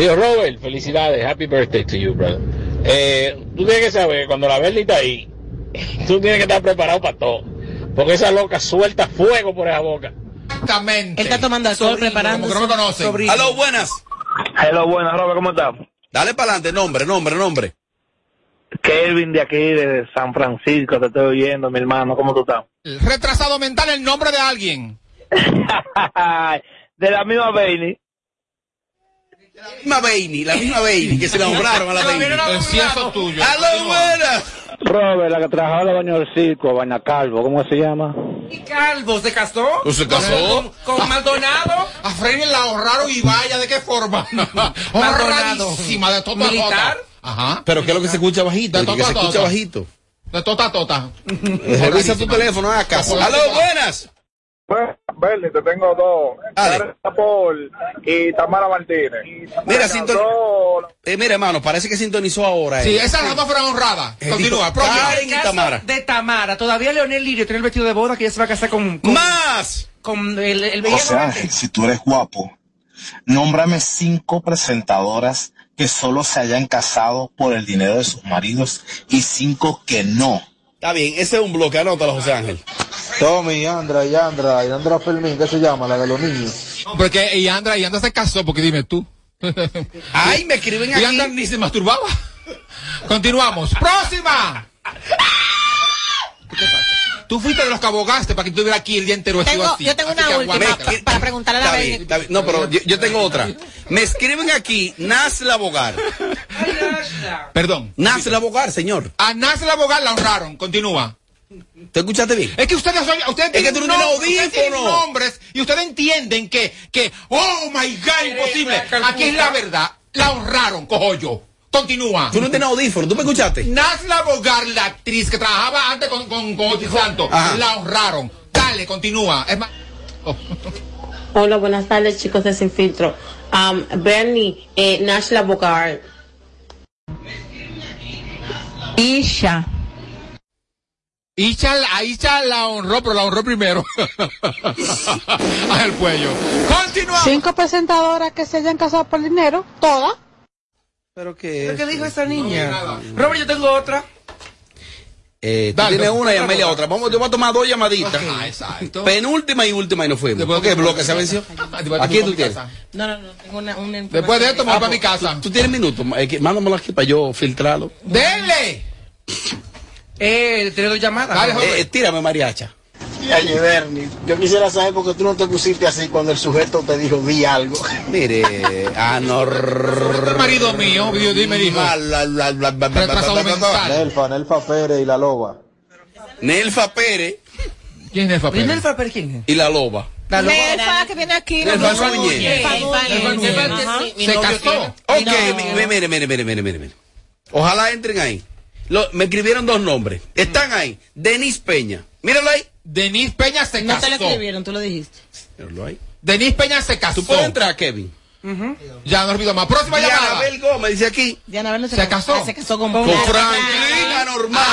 Tío Robert, felicidades, happy birthday to you, brother. Eh, tú tienes que saber que cuando la Bernie está ahí, tú tienes que estar preparado para todo. Porque esa loca suelta fuego por esa boca. Exactamente. Él está tomando alcohol, preparando. Como que no me conocen. Aló, buenas. Hello, buenas, Robert, ¿cómo estás? Dale para adelante, nombre, nombre, nombre. Kelvin de aquí, de San Francisco, te estoy oyendo, mi hermano, ¿cómo tú estás? Retrasado mental, el nombre de alguien. de la misma Bailey. La misma Bailey, la misma Bailey, que se la nombraron a la Bailey. El tuyo. Aló, buenas. Robert, la que trabajaba la baño del circo, Baña Calvo, ¿cómo se llama? ¿Y Calvo se casó? ¿No se casó? ¿Con, con Maldonado? A Freddy la ahorraron y vaya, ¿de qué forma? Ahorradísima, de tota a ¿Militar? tota. Ajá. Pero ¿qué es lo que se escucha bajito? De Que tota se a tota. escucha bajito. De tota a tota. Revisa tu teléfono acá. Aló, buenas. Bernie, te tengo dos. Karen Paul y Tamara Martínez. Mira, Eh, mira, hermano, parece que sintonizó ahora. Sí, eh. esas las dos fueron honradas. Eh, Continúa. Karen y Tamara. De Tamara. Todavía Leonel Lirio tiene el vestido de boda que ella se va a casar con. con ¡Más! Con el, el José viejo. Ángel, si tú eres guapo, nómbrame cinco presentadoras que solo se hayan casado por el dinero de sus maridos y cinco que no. Está bien, ese es un bloque, anótalo, José Ángel. Tommy, Andra, Yandra, Yandra Fermín, ¿qué se llama? La de los niños. Porque y Andra, y Andra se casó, porque dime tú. Ay, me escriben Y Andra aquí. ni se masturbaba. Continuamos. ¡Próxima! Tú fuiste de los que abogaste para que estuviera aquí el día entero Tengo- así. yo tengo Así una última para preguntarle a la está bien. No, pero yo, yo tengo otra. Me escriben aquí, Nasla Bogar. Perdón. Nasla Bogar, señor. A Nasla Bogar la honraron. Continúa. ¿Te escuchaste bien? Es que ustedes son, ustedes Es que tienen tú no tienen audífono. nombres y ustedes entienden que, que, oh my God, imposible. Aquí es la verdad. La honraron, cojo yo. Continúa. Tú no tienes audífono, ¿tú me escuchaste? Nasla Bogar, la actriz que trabajaba antes con, con, con Santos, Ajá. la honraron. Dale, continúa. Es más. Oh. Hola, buenas tardes, chicos de Sin Filtro. Um, Bernie, eh, Nashla Bogart. Isha. Isha, a Isha la honró, pero la honró primero. a el cuello. Continuamos. Cinco presentadoras que se hayan casado por dinero, todas. ¿Pero qué? ¿Qué dijo esa niña? Robert, yo tengo otra. Eh, tú Dale, tienes una y Amelia otra. Vamos, yo voy a tomar dos llamaditas. Ah, exacto. Penúltima y última y nos fuimos. ¿Por qué bloque se venció? Después ¿A quién tú tienes? No, no, no. Tengo una. una Después de esto me voy Ah, para mi pues, casa. ¿Tú, tú tienes minutos? Eh, mándamelo aquí para yo filtrarlo. ¡Denle! Eh, tiene dos llamadas. Dale. Eh, eh, tírame, mariacha. Oye, Bernie, yo quisiera saber por qué tú no te pusiste así cuando el sujeto te dijo, di algo. Mire, ah, no. El marido mío, Dios me dijo. Nelfa, Nelfa Pérez y la loba. Nelfa Pérez ¿Quién es el ¿Y papel? Nelfa Pérez quién es? y la loba. La loba. Nelfa, que viene aquí. Nelfa Nelfa Núñez. Nelfa Nelfa. Se casó. Ok, mire, mire, mire, mire, mire, mire. Ojalá entren ahí. Lo- me escribieron dos nombres. Están ahí. Denis Peña. Míralo ahí. Denise Peña se No casó. te lo escribieron, tú lo dijiste. Míralo ahí. Denise Peña se casó. ¿Tú puedes entrar, Kevin? Ya no olvido más. Próxima Diana llamada. Abel Gómez dice aquí. Diana no ¿Se casó? Ah, se casó con, Con Frank. Franklin, anormal.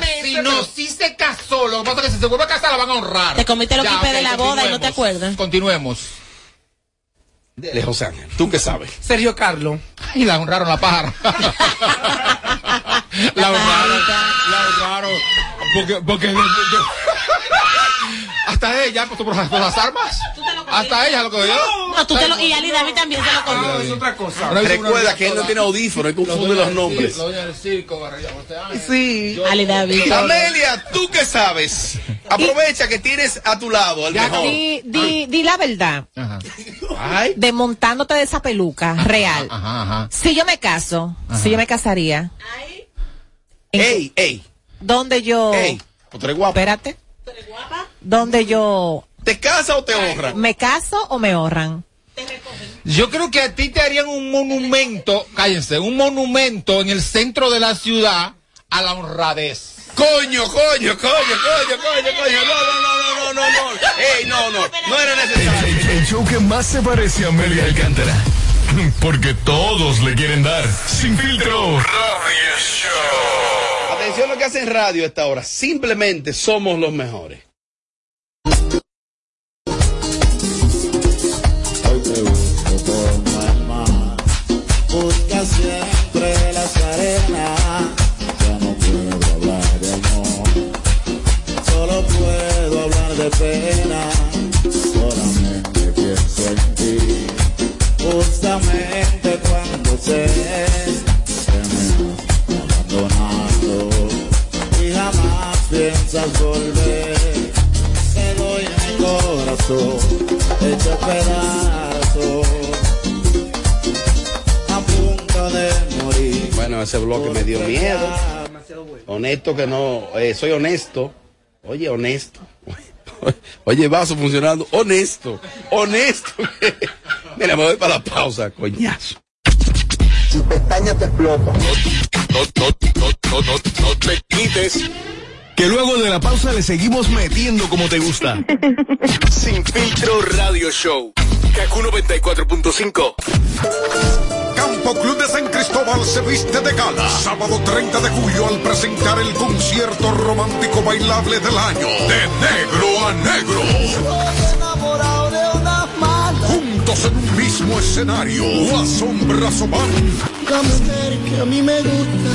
Ay, Si no, sí se casó. Lo que pasa es que si se vuelve a casar la van a honrar. Te comiste los quipes de la boda y no te acuerdas. Continuemos. Dele, José Ángel. ¿Tú qué sabes? Sergio Carlos. Ay, la honraron la pájara. la honraron. La honraron. Porque, porque hasta ella pasó por las, por las armas. Hasta ella lo que yo. No, tú te lo, y Ali David también se lo comió. es otra cosa. Recuerda que él no tiene audífono, él confunde los nombres. Doña del circo, Barriga, ay, Sí. Ali David. Amelia, ¿tú qué sabes? Aprovecha que tienes a tu lado al mejor. Di, di, di la verdad, Ajá, Ay, desmontándote de esa peluca real. ajá, ajá. Si yo me caso, si yo me casaría, ¿en ey, ey, ¿dónde yo, ey. ¿O tú eres guapo? espérate, donde yo ¿Te casas o te honran? me caso o me ahorran? Yo creo que a ti te harían un monumento, cállense, un monumento en el centro de la ciudad a la honradez. Coño, coño, coño, coño, coño, coño. No, no, no, no, no, no, no. Ey, no, no. No era necesario. El, el show que más se parece a Amelia Alcántara. Porque todos le quieren dar. Sin filtro. Radio Show. Eso lo que hacen radio a esta hora. Simplemente somos los mejores. Hoy te busco por alma, busca siempre las arenas. Ya no puedo hablar de amor, solo puedo hablar de pena. Solamente pienso en ti, justamente cuando sé. Jamás piensas volver, te doy mi corazón hecho pedazos, a punto de morir. Bueno, ese bloque me dio miedo. Honesto que no, eh, soy honesto. Oye, honesto. Oye, vaso funcionando. Honesto. Honesto. Mira, me voy para la pausa, coñazo. Tu pestaña te explota. No, no, no, no, no, no te quites. Que luego de la pausa le seguimos metiendo como te gusta. Sin filtro radio show. Kaku 94.5. Campo Club de San Cristóbal se viste de gala. Sábado 30 de julio al presentar el concierto romántico bailable del año. De negro a negro. Juntos en un mismo escenario. La sombra Soban La mujer que a mí me gusta.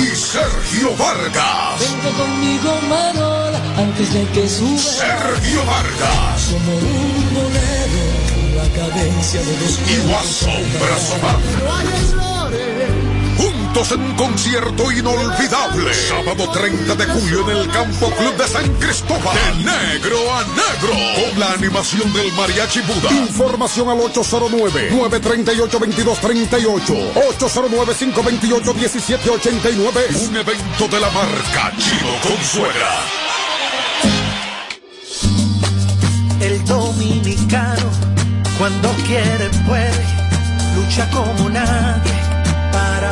y Sergio Vargas. Vente conmigo, Manola, antes de que suba. Sergio Vargas Como un bolero, la cadencia de los y la sombra Soban. Juntos en concierto inolvidable. Sábado 30 de julio en el Campo Club de San Cristóbal. De negro a negro. Con la animación del Mariachi Buda. Información al 809-938-2238. 809-528-1789. Un evento de la marca Chino Consuela. El dominicano, cuando quiere puede, lucha como nadie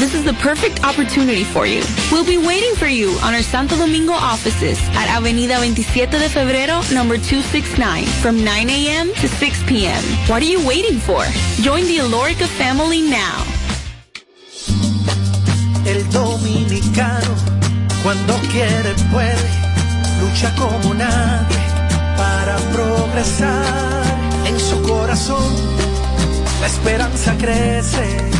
This is the perfect opportunity for you. We'll be waiting for you on our Santo Domingo offices at Avenida 27 de Febrero, number 269, from 9 a.m. to 6 p.m. What are you waiting for? Join the Alorica family now. El dominicano, cuando quiere puede, lucha como nadie para progresar. En su corazón, la esperanza crece,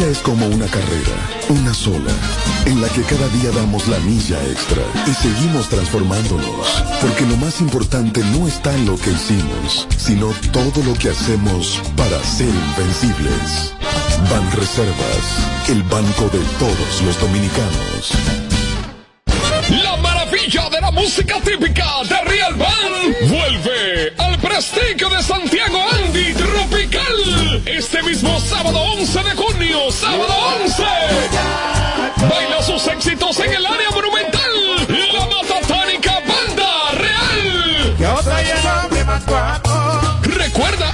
vida es como una carrera, una sola, en la que cada día damos la milla extra y seguimos transformándonos, porque lo más importante no está en lo que hicimos, sino todo lo que hacemos para ser invencibles. Ban Reservas, el banco de todos los dominicanos. La maravilla de la música típica de Real Band vuelve al prestigio de Santiago Andy Tropical este mismo sábado 11 de sábado 11. Baila sus éxitos en el área monumental, la Matatánica Banda Real. Que otra llena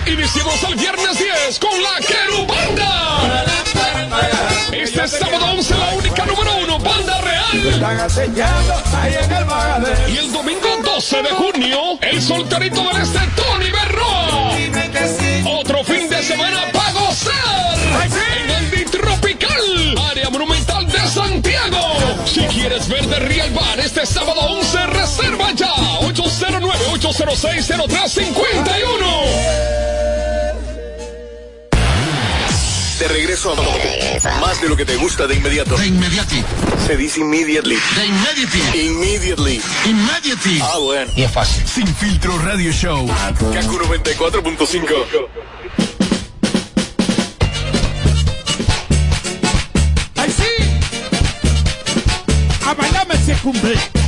Iniciamos el viernes 10 con la Querubanda. Este sábado 11 la única número uno, Banda Real. Y el domingo 12 de junio, el solterito del este, Tony Berroa. Otro fin de semana quieres ver de Real Bar este sábado 11, reserva ya. 809-806-0351. De regreso a más de lo que te gusta de inmediato. De inmediati. Se dice immediately. De immediately. Immediately. Immediately. Ah, bueno. Y es fácil. Sin filtro radio show. Kaku 94.5. bailarme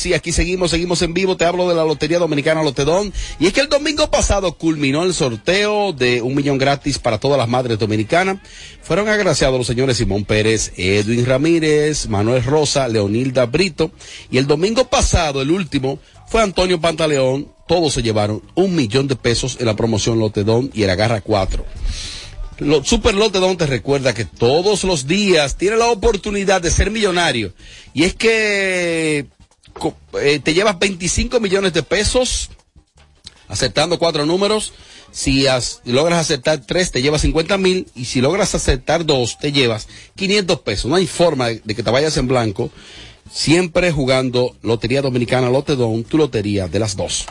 sí, aquí seguimos, seguimos en vivo. Te hablo de la Lotería Dominicana Lotedón. Y es que el domingo pasado culminó el sorteo de un millón gratis para todas las madres dominicanas. Fueron agraciados los señores Simón Pérez, Edwin Ramírez, Manuel Rosa, Leonilda Brito. Y el domingo pasado, el último, fue Antonio Pantaleón. Todos se llevaron un millón de pesos en la promoción Lotedón y el Agarra 4. Lo, Super Lotedón te recuerda que todos los días tiene la oportunidad de ser millonario. Y es que eh, te llevas 25 millones de pesos aceptando cuatro números. Si as- logras aceptar tres, te llevas 50 mil. Y si logras aceptar dos, te llevas 500 pesos. No hay forma de, de que te vayas en blanco. Siempre jugando Lotería Dominicana Lotedón, tu lotería de las dos.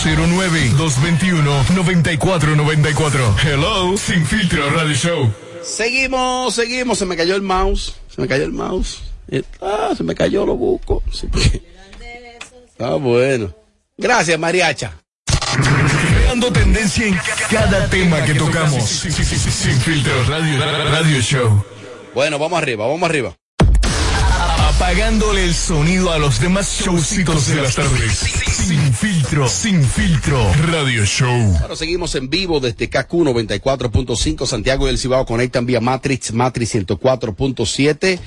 809-221-9494. Hello, Sin Filtro Radio Show. Seguimos, seguimos. Se me cayó el mouse. Se me cayó el mouse. Eh, Ah, se me cayó, lo busco. Sí, Ah, bueno. Gracias, Mariacha. Creando tendencia en cada tema que tocamos. Sin Filtro Radio, Radio Show. Bueno, vamos arriba, vamos arriba. Apagándole el sonido a los demás showcitos de las tardes. Sin filtro, sin filtro. Radio Show. Bueno, seguimos en vivo desde KQ 94.5. Santiago y el Cibao conectan vía Matrix, Matrix 104.7.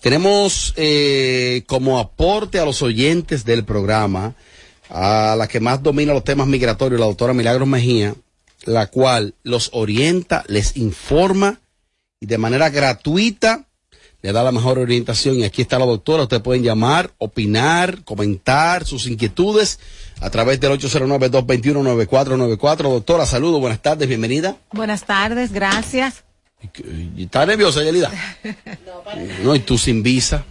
Tenemos eh, como aporte a los oyentes del programa a la que más domina los temas migratorios, la doctora Milagros Mejía, la cual los orienta, les informa y de manera gratuita le da la mejor orientación. Y aquí está la doctora. Ustedes pueden llamar, opinar, comentar sus inquietudes a través del 809-221-9494. Doctora, saludos, buenas tardes, bienvenida. Buenas tardes, gracias. ¿Y ¿Está nerviosa, Yelida? No, y tú sin visa.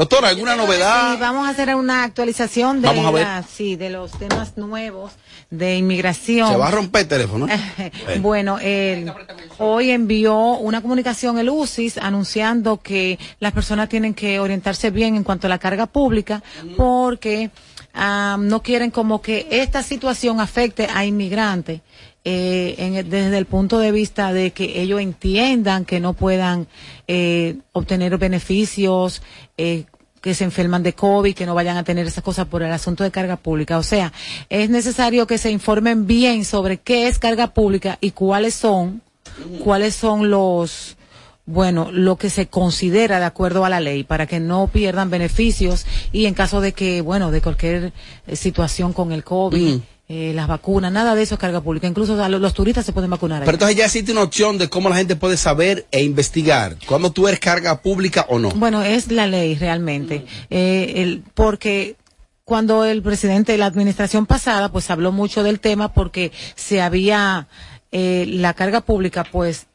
Doctora, ¿alguna novedad? Sí, vamos a hacer una actualización de, Vamos a ver. la- sí, de los temas nuevos de inmigración. Se va a romper el teléfono. Bueno, él hoy envió una comunicación el UCIS anunciando que las personas tienen que orientarse bien en cuanto a la carga pública porque ah, no quieren como que esta situación afecte a inmigrantes. eh, en desde el punto de vista de que ellos entiendan que no puedan eh, obtener beneficios, eh, que se enferman de COVID, que no vayan a tener esas cosas por el asunto de carga pública. O sea, es necesario que se informen bien sobre qué es carga pública y cuáles son, cuáles son los, bueno, lo que se considera de acuerdo a la ley para que no pierdan beneficios y en caso de que, bueno, de cualquier eh, situación con el COVID, Mm. Eh, las vacunas, nada de eso es carga pública. Incluso o sea, los, los turistas se pueden vacunar. Pero entonces ya existe una opción de cómo la gente puede saber e investigar cuando tú eres carga pública o no. Bueno, es la ley realmente. Eh, el, porque cuando el presidente de la administración pasada, pues habló mucho del tema porque se había, eh, la carga pública, pues,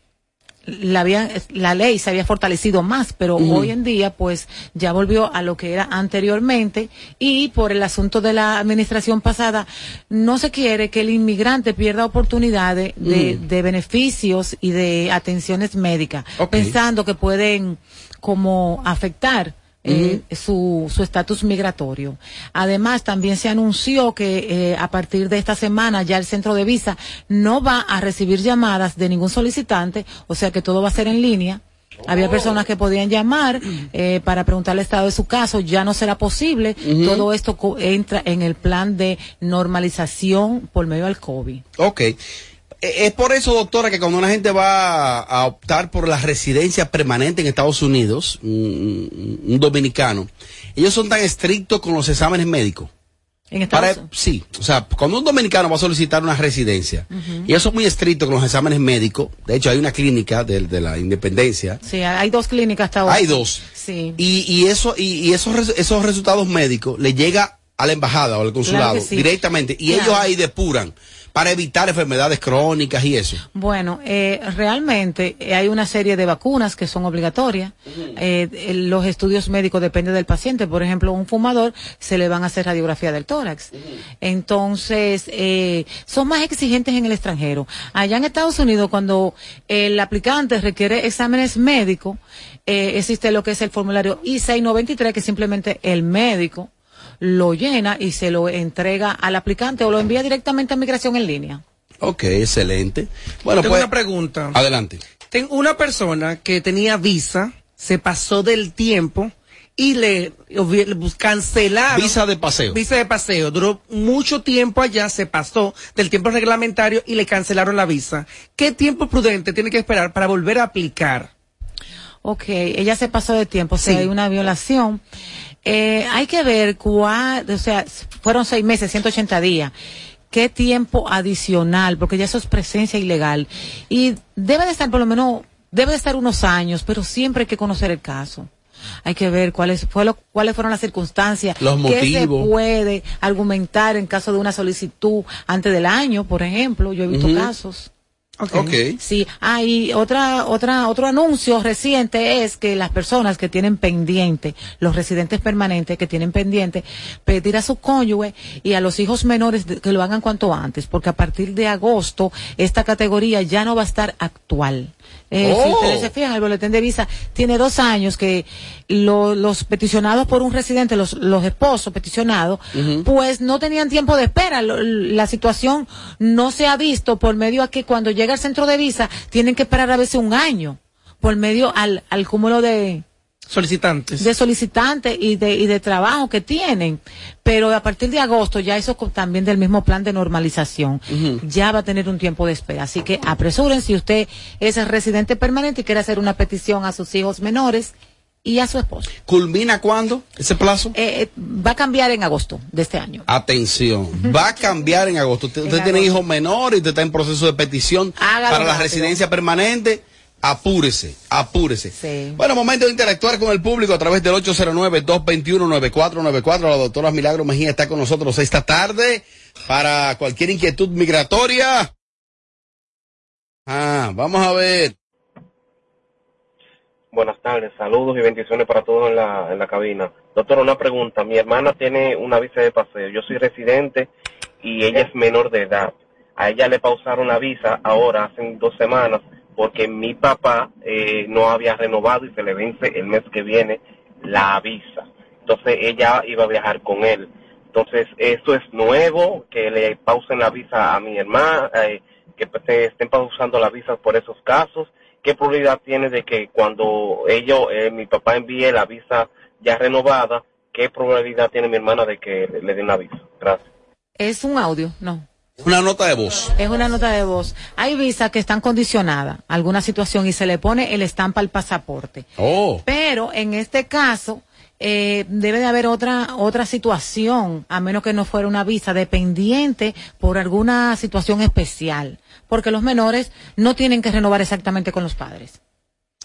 la, había, la ley se había fortalecido más, pero hoy en día pues ya volvió a lo que era anteriormente y por el asunto de la administración pasada no se quiere que el inmigrante pierda oportunidades de, Mm. de beneficios y de atenciones médicas, pensando que pueden como afectar eh, su su estatus migratorio. Además, también se anunció que eh, a partir de esta semana ya el centro de visa no va a recibir llamadas de ningún solicitante, o sea que todo va a ser en línea. Había personas que podían llamar eh, para preguntar el estado de su caso, ya no será posible. Todo esto co- entra en el plan de normalización por medio del COVID. Ok. Eh, Es por eso, doctora, que cuando una gente va a optar por la residencia permanente en Estados Unidos, un, un dominicano, ellos son tan estrictos con los exámenes médicos. En Estados Para- sí, o sea, cuando un dominicano va a solicitar una residencia, y ellos son muy estrictos con los exámenes médicos, de hecho hay una clínica de, de la independencia, Sí, hay dos clínicas hasta ahora. hay dos, Sí. y, y eso y, y esos esos resultados médicos le llega a la embajada o al consulado Claro que sí. directamente y Claro. ellos ahí depuran para evitar enfermedades crónicas y eso. Bueno, eh, realmente eh, hay una serie de vacunas que son obligatorias. Eh, eh, los estudios médicos dependen del paciente. Por ejemplo, un fumador se le van a hacer radiografía del tórax. Entonces, eh, son más exigentes en el extranjero. Allá en Estados Unidos, cuando el aplicante requiere exámenes médicos, eh, existe lo que es el formulario I-693, que simplemente el médico lo llena y se lo entrega al aplicante o lo envía directamente a migración en línea. Ok, excelente. Bueno, Tengo pues una pregunta. adelante. Tengo una persona que tenía visa, se pasó del tiempo y le, bus- cancelaron. Visa de paseo. Visa de paseo. Duró mucho tiempo allá, se pasó del tiempo reglamentario y le cancelaron la visa. ¿Qué tiempo prudente tiene que esperar para volver a aplicar? Ok, ella se pasó de tiempo, o sea, Sí. hay una violación. Eh, hay que ver cuál, o sea, fueron seis meses, 180 días. ¿Qué tiempo adicional? Porque ya eso es presencia ilegal. Y debe de estar por lo menos, debe de estar unos años, pero siempre hay que conocer el caso. Hay que ver cuáles, fue lo- cuáles fueron las circunstancias. Los ¿Qué se motivos. puede argumentar en caso de una solicitud antes del año, por ejemplo? Yo he visto casos. Ok. Sí, ah, y otra, otra, otro anuncio reciente es que las personas que tienen pendiente, los residentes permanentes que tienen pendiente, pedir a su cónyuge y a los hijos menores que lo hagan cuanto antes, porque a partir de agosto esta categoría ya no va a estar actual. Eh, Si Oh. ustedes se fijan, el boletín de visa tiene dos años que lo- los peticionados por un residente, los, los esposos peticionados, pues no tenían tiempo de espera. Lo- La situación no se ha visto por medio a que cuando llega al centro de visa tienen que esperar a veces un año por medio al, al cúmulo de solicitantes de solicitantes y de y de trabajo que tienen pero a partir de agosto ya eso también del mismo plan de normalización ya va a tener un tiempo de espera así que apresuren si usted es residente permanente y quiere hacer una petición a sus hijos menores y a su esposo ¿Culmina cuándo ese plazo? Eh, eh, va a cambiar en agosto de este año Atención, va a cambiar en agosto. Usted, usted tiene hijos menores y usted está en proceso de petición Hágalo para la rápido. residencia permanente. Apúrese, apúrese. Bueno, momento de interactuar con el público a través del 809-221-9494. La doctora Milagro Mejía está con nosotros esta tarde para cualquier inquietud migratoria. Ah, vamos a ver. Buenas tardes, saludos y bendiciones para todos en la, en la cabina. Doctor, una pregunta. Mi hermana tiene una visa de paseo. Yo soy residente y ella es menor de edad. A ella le pausaron la visa ahora, hace dos semanas, porque mi papá eh, no había renovado y se le vence el mes que viene la visa. Entonces ella iba a viajar con él. Entonces, esto es nuevo, que le pausen la visa a mi hermana, eh, que se estén pausando la visa por esos casos. ¿Qué probabilidad tiene de que cuando ellos, eh, mi papá envíe la visa ya renovada, qué probabilidad tiene mi hermana de que le den la visa? Gracias. es un audio no Una nota de voz. Es una nota de voz. Hay visas que están condicionadas a alguna situación y se le pone el estampa al pasaporte. Oh. Pero en este caso eh, debe de haber otra otra situación, a menos que no fuera una visa dependiente por alguna situación especial, porque los menores no tienen que renovar exactamente con los padres.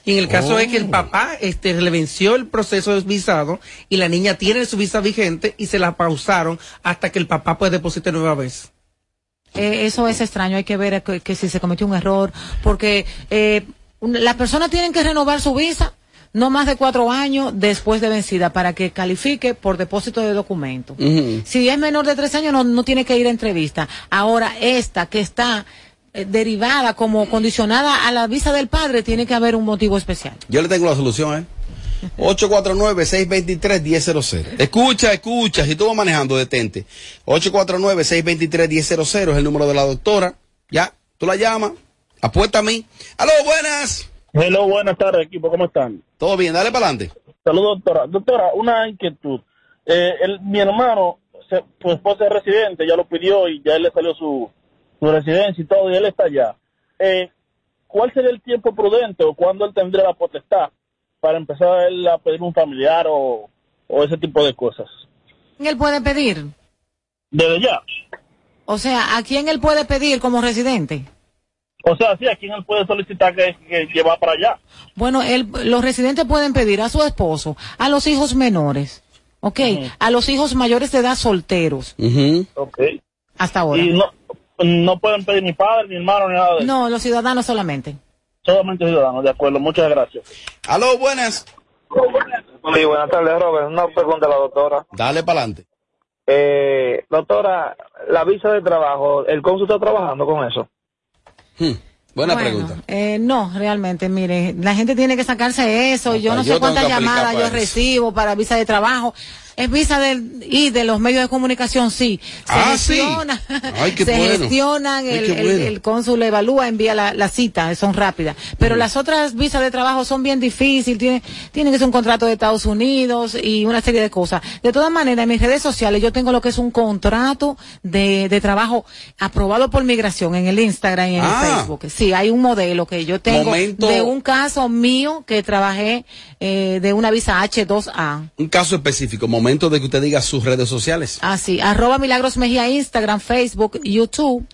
Y en el caso es que Oh. el papá este, le venció el proceso de visado y la niña tiene su visa vigente y se la pausaron hasta que el papá puede depositar nueva vez. Eh, eso es extraño, hay que ver que, que si se cometió un error, porque eh, las personas tienen que renovar su visa no más de cuatro años después de vencida para que califique por depósito de documentos. Si es menor de tres años, no, no tiene que ir a entrevista. Ahora, esta que está eh, derivada como condicionada a la visa del padre, tiene que haber un motivo especial. Yo le tengo la solución, ¿eh? 849-623-1000. Escucha, escucha. Si tú vas manejando, detente. 849-623-1000 es el número de la doctora. Ya, tú la llamas. Apuesta a mí. ¡Aló, buenas! Hello, buenas tardes, equipo, ¿cómo están? Todo bien, dale para adelante. Saludos, doctora. Doctora, una inquietud. Eh, el- mi hermano, se- su esposa es residente, ya lo pidió y ya él le salió su, su residencia y todo, y él está allá. Eh, ¿Cuál sería el tiempo prudente o cuándo él tendría la potestad para empezar a, él a pedir un familiar o, o ese tipo de cosas? ¿Quién él puede pedir? Desde ya. O sea, ¿a quién él puede pedir como residente? O sea, sí, ¿a quién él puede solicitar que, que lleva para allá? Bueno, él, los residentes pueden pedir a su esposo, a los hijos menores. ¿ok? A los hijos mayores de edad solteros, Ok. hasta ahora. Y no, no pueden pedir ni padre, ni hermano, ni nada de eso. No, los ciudadanos solamente. Solamente ciudadanos, de acuerdo. Muchas gracias. Aló, buenas. Sí, buenas tardes, Robert. Una pregunta a la doctora. Dale para adelante. Eh, doctora, la visa de trabajo, ¿el cónsul está trabajando con eso? Buena Bueno, pregunta. eh, no, realmente, mire, la gente tiene que sacarse eso. yo no yo sé cuántas llamadas yo eso. recibo para visa de trabajo. Es visa del, y de los medios de comunicación, sí. Se Ah, sí. gestiona, Ay, qué se bueno. gestionan, Ay, el, qué el- bueno. el cónsul evalúa, envía la, la cita, son rápidas. Pero las otras visas de trabajo son bien difíciles, tiene, tienen que ser un contrato de Estados Unidos y una serie de cosas. De todas maneras, en mis redes sociales yo tengo lo que es un contrato de, de trabajo aprobado por migración en el Instagram y en Ah. el Facebook. Sí, hay un modelo que yo tengo Momento. de un caso mío que trabajé eh, de una visa H2A. Un caso específico, momento de que usted diga sus redes sociales. Así, arroba Milagros Mejía, Instagram, Facebook, YouTube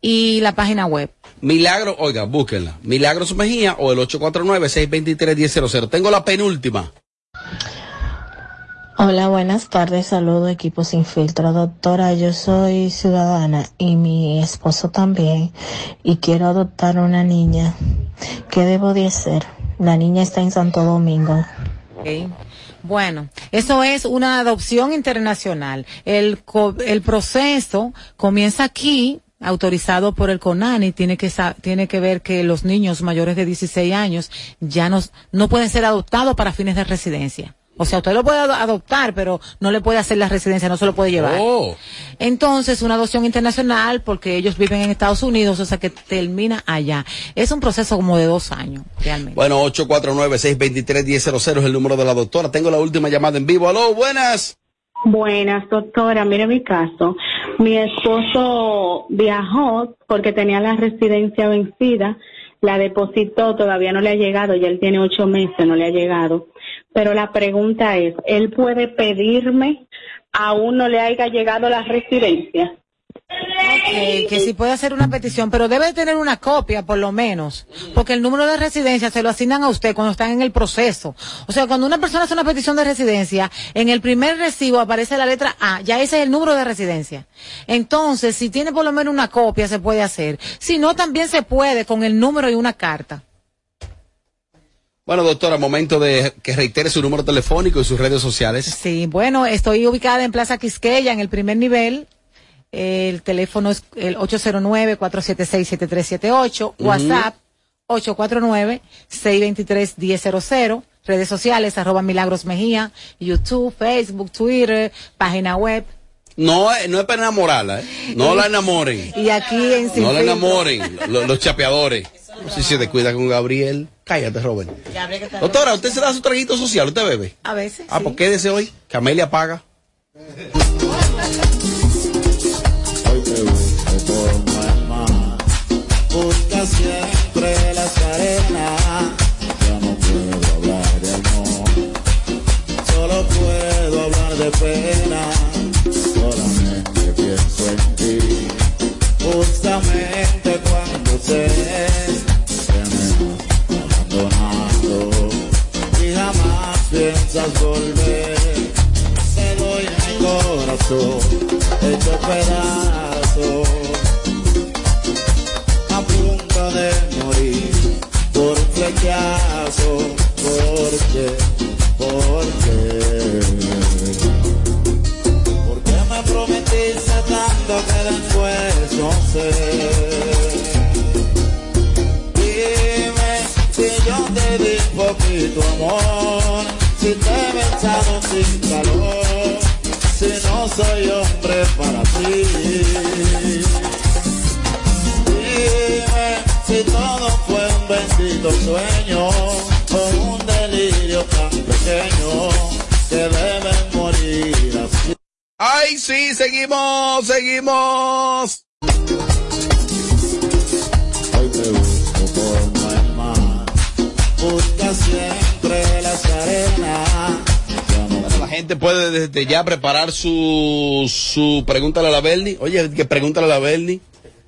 y la página web. Milagro, oiga, búsquenla. Milagros Mejía o el 849-623-1000. Tengo la penúltima. Hola, buenas tardes. Saludo equipo sin filtro. Doctora, yo soy ciudadana y mi esposo también y quiero adoptar una niña. ¿Qué debo de hacer? La niña está en Santo Domingo. Bueno, eso es una adopción internacional. El, co- el proceso comienza aquí, autorizado por el CONANI, tiene que, tiene que ver que los niños mayores de 16 años ya no, no pueden ser adoptados para fines de residencia. O sea, usted lo puede ado- adoptar, pero no le puede hacer la residencia, no se lo puede llevar. Oh. Entonces, una adopción internacional, porque ellos viven en Estados Unidos, o sea que termina allá. Es un proceso como de dos años, realmente. Bueno, 849-623-1000 es el número de la doctora. Tengo la última llamada en vivo. Aló, buenas. Buenas, doctora. Mire mi caso. Mi esposo viajó porque tenía la residencia vencida, la depositó, todavía no le ha llegado, ya él tiene ocho meses, no le ha llegado. Pero la pregunta es, ¿él puede pedirme aún no le haya llegado la residencia? Que si puede hacer una petición, pero debe tener una copia por lo menos, porque el número de residencia se lo asignan a usted cuando están en el proceso. O sea, cuando una persona hace una petición de residencia, en el primer recibo aparece la letra A, ya ese es el número de residencia. Entonces, si tiene por lo menos una copia, se puede hacer. Si no, también se puede con el número y una carta. Bueno, doctora, momento de que reitere su número telefónico y sus redes sociales. Sí, bueno, estoy ubicada en Plaza Quisqueya, en el primer nivel. El teléfono es el 809-476-7378. WhatsApp 849-623-1000. Redes sociales, arroba Milagros Mejía. YouTube, Facebook, Twitter, página web. No, es- no es para enamorarla, ¿eh? No la enamoren. Y aquí en Sin No la enamoren, lo- los, chapeadores. Si se te cuida con Gabriel, cállate, Robert. Ya que Doctora, ¿usted se da su traguito social? ¿Usted bebe? A veces. Ah, sí. pues quédese hoy, que Amelia paga. Busca siempre las arenas. ¡Seguimos! ¡Seguimos! Hoy te busco por no hay más. Busca siempre las arenas. Bueno, la gente puede desde ya preparar su, su pregúntale a la Berni. Oye, que pregúntale a la Berni.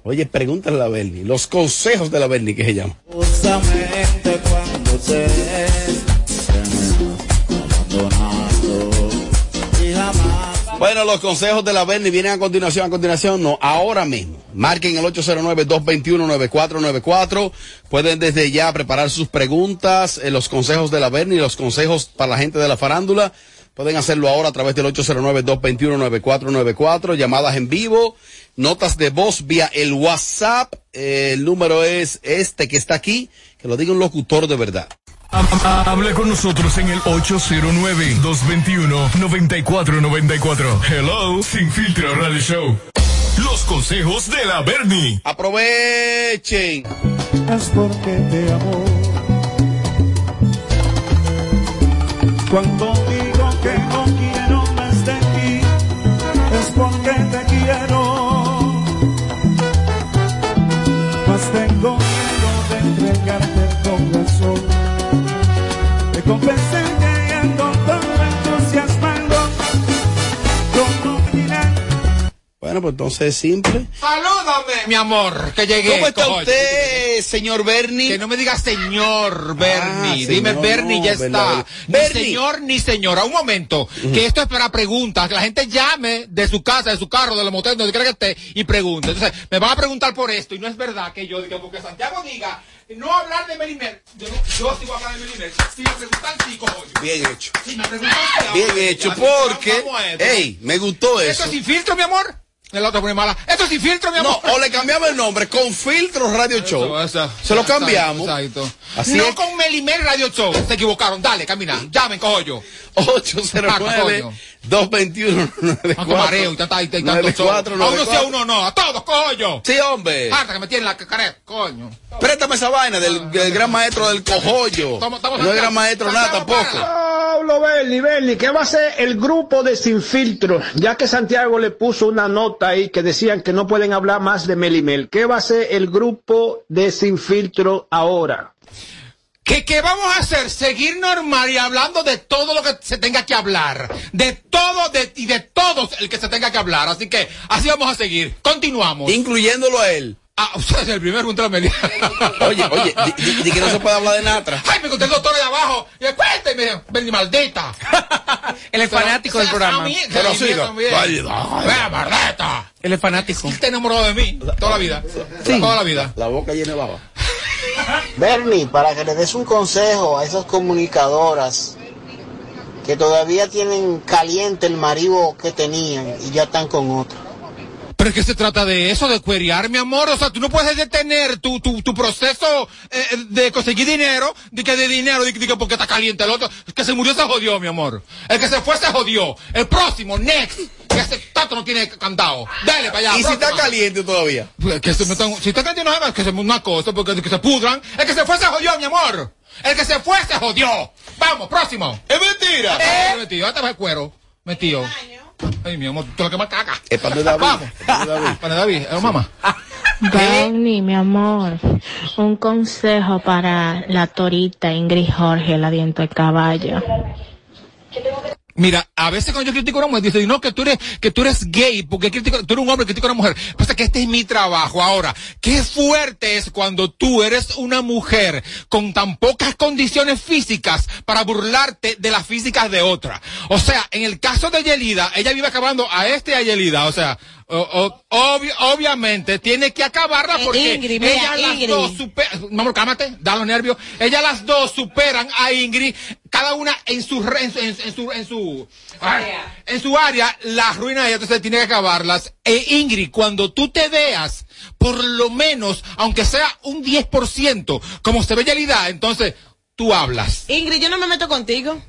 Oye, pregúntale a la Berni. Los consejos de la Berni, que se llama. Justamente cuando sé Bueno, los consejos de la Bernie vienen a continuación, a continuación, no, ahora mismo. Marquen el 809-221-9494. Pueden desde ya preparar sus preguntas, eh, los consejos de la Bernie, los consejos para la gente de la farándula. Pueden hacerlo ahora a través del 809-221-9494, llamadas en vivo, notas de voz vía el WhatsApp. Eh, el número es este que está aquí, que lo diga un locutor de verdad. Habla con nosotros en el 809-221-9494. Hello, Sin Filtro Radio Show. Los consejos de la Bernie. Aprovechen. Es porque te amo. Cuando Bueno, pues entonces es simple. Salúdame, mi amor, que llegué. ¿Cómo está usted, señor Bernie? Que no me digas señor Bernie. Ah, Dime señor, Bernie, no, ya verdad, está. verdad. Ni Bernie. señor ni señora. Un momento. Que esto es para preguntas. Que la gente llame de su casa, de su carro, del motel, donde quiera que esté, y pregunte. Entonces, me van a preguntar por esto. Y no es verdad que yo diga, porque Santiago diga, no hablar de Melimer. Yo, no, yo a hablar de Melimer. Si me preguntan, sí, coño. Bien hecho. Si me preguntan, sí, Bien hecho, porque, esto. hey, me gustó ¿Esto eso. es sin filtro, mi amor? El otro pone mala. Esto es sin filtro, mi No, amor. o le cambiamos el nombre con Filtros Radio Show. Eso, Se lo cambiamos. exacto. Así no es. con Melimer Radio Show. Se equivocaron. Dale, camina. Llamen, cojo yo. 809 221 Tanto mareo y tanta- y tanto show. 94 A uno sí, a uno no. A todos, cojo yo. Sí, hombre. Harta que me tienen la cara, coño. Préstame esa vaina del, del gran maestro del cojollo. No es gran maestro nada tampoco. Pablo Berni, Berni, ¿qué va a hacer el grupo de Sin Filtro? Ya que Santiago le puso una nota ahí que decían que no pueden hablar más de Melimel. ¿Qué va a hacer el grupo de Sin Filtro ahora? ¿Qué, ¿Qué vamos a hacer? Seguir normal y hablando de todo lo que se tenga que hablar. De todo de, y de todos el que se tenga que hablar. Así que así vamos a seguir. Continuamos. Incluyéndolo a él. Ah, usted es el primer junto a la media. Oye, oye, di, di- di que no se puede hablar de Natra. Ay, me conté el doctor de abajo. Y cuénteme, Bernie maldita. Él es fanático del programa. Pero siga. Vaya. Vea, maldita. Él es fanático. Usted enamorado de mí toda la vida. Toda la vida. La boca llena de baba. Bernie, para que le des un consejo a esas comunicadoras que todavía tienen caliente el marido que tenían y ya están con otro. Pero es que se trata de eso, de cuerear, mi amor. O sea, tú no puedes detener tu, tu, tu proceso eh, de conseguir dinero, de que de dinero, de, que- de que porque está caliente el otro. El que se murió se jodió, mi amor. El que se fue se jodió. El próximo, next. Que ese tato no tiene candado. Dale para allá. ¿Y si está caliente todavía? Pues, Que se metan- si está caliente no es que se una cosa, porque que se pudran. El que se fue se jodió, mi amor. El que se fue se jodió. Vamos, próximo. ¡Es mentira! Eh, metido, este va el cuero. Metido. Ay, mi amor, tú lo que más caga. Es para de David. Vamos. Pan de David. Para David, eh, mamá. Bernie, mi amor, un consejo para la torita Ingrid Jorge, la diente de caballo. Mira, a veces cuando yo critico a una mujer, dice, no, que tú eres, que tú eres gay, porque critico, tú eres un hombre que critica a una mujer. Pasa que este es mi trabajo. Ahora, qué fuerte es cuando tú eres una mujer con tan pocas condiciones físicas para burlarte de las físicas de otra. O sea, en el caso de Yelida, ella vive acabando a este y a Yelida. O sea, o- o- obvio- obviamente tiene que acabarla Eh, porque Ingrid, mira, ellas las Ingrid. dos superan, cálmate, da los nervios. Ellas las dos superan a Ingrid, cada una en su, en su, en, su, en su, ay, en su área, la ruina de ella, entonces tiene que acabarlas. E Ingrid, cuando tú te veas, por lo menos, aunque sea un 10%, como se ve Yelida, entonces tú hablas. Ingrid, yo no me meto contigo.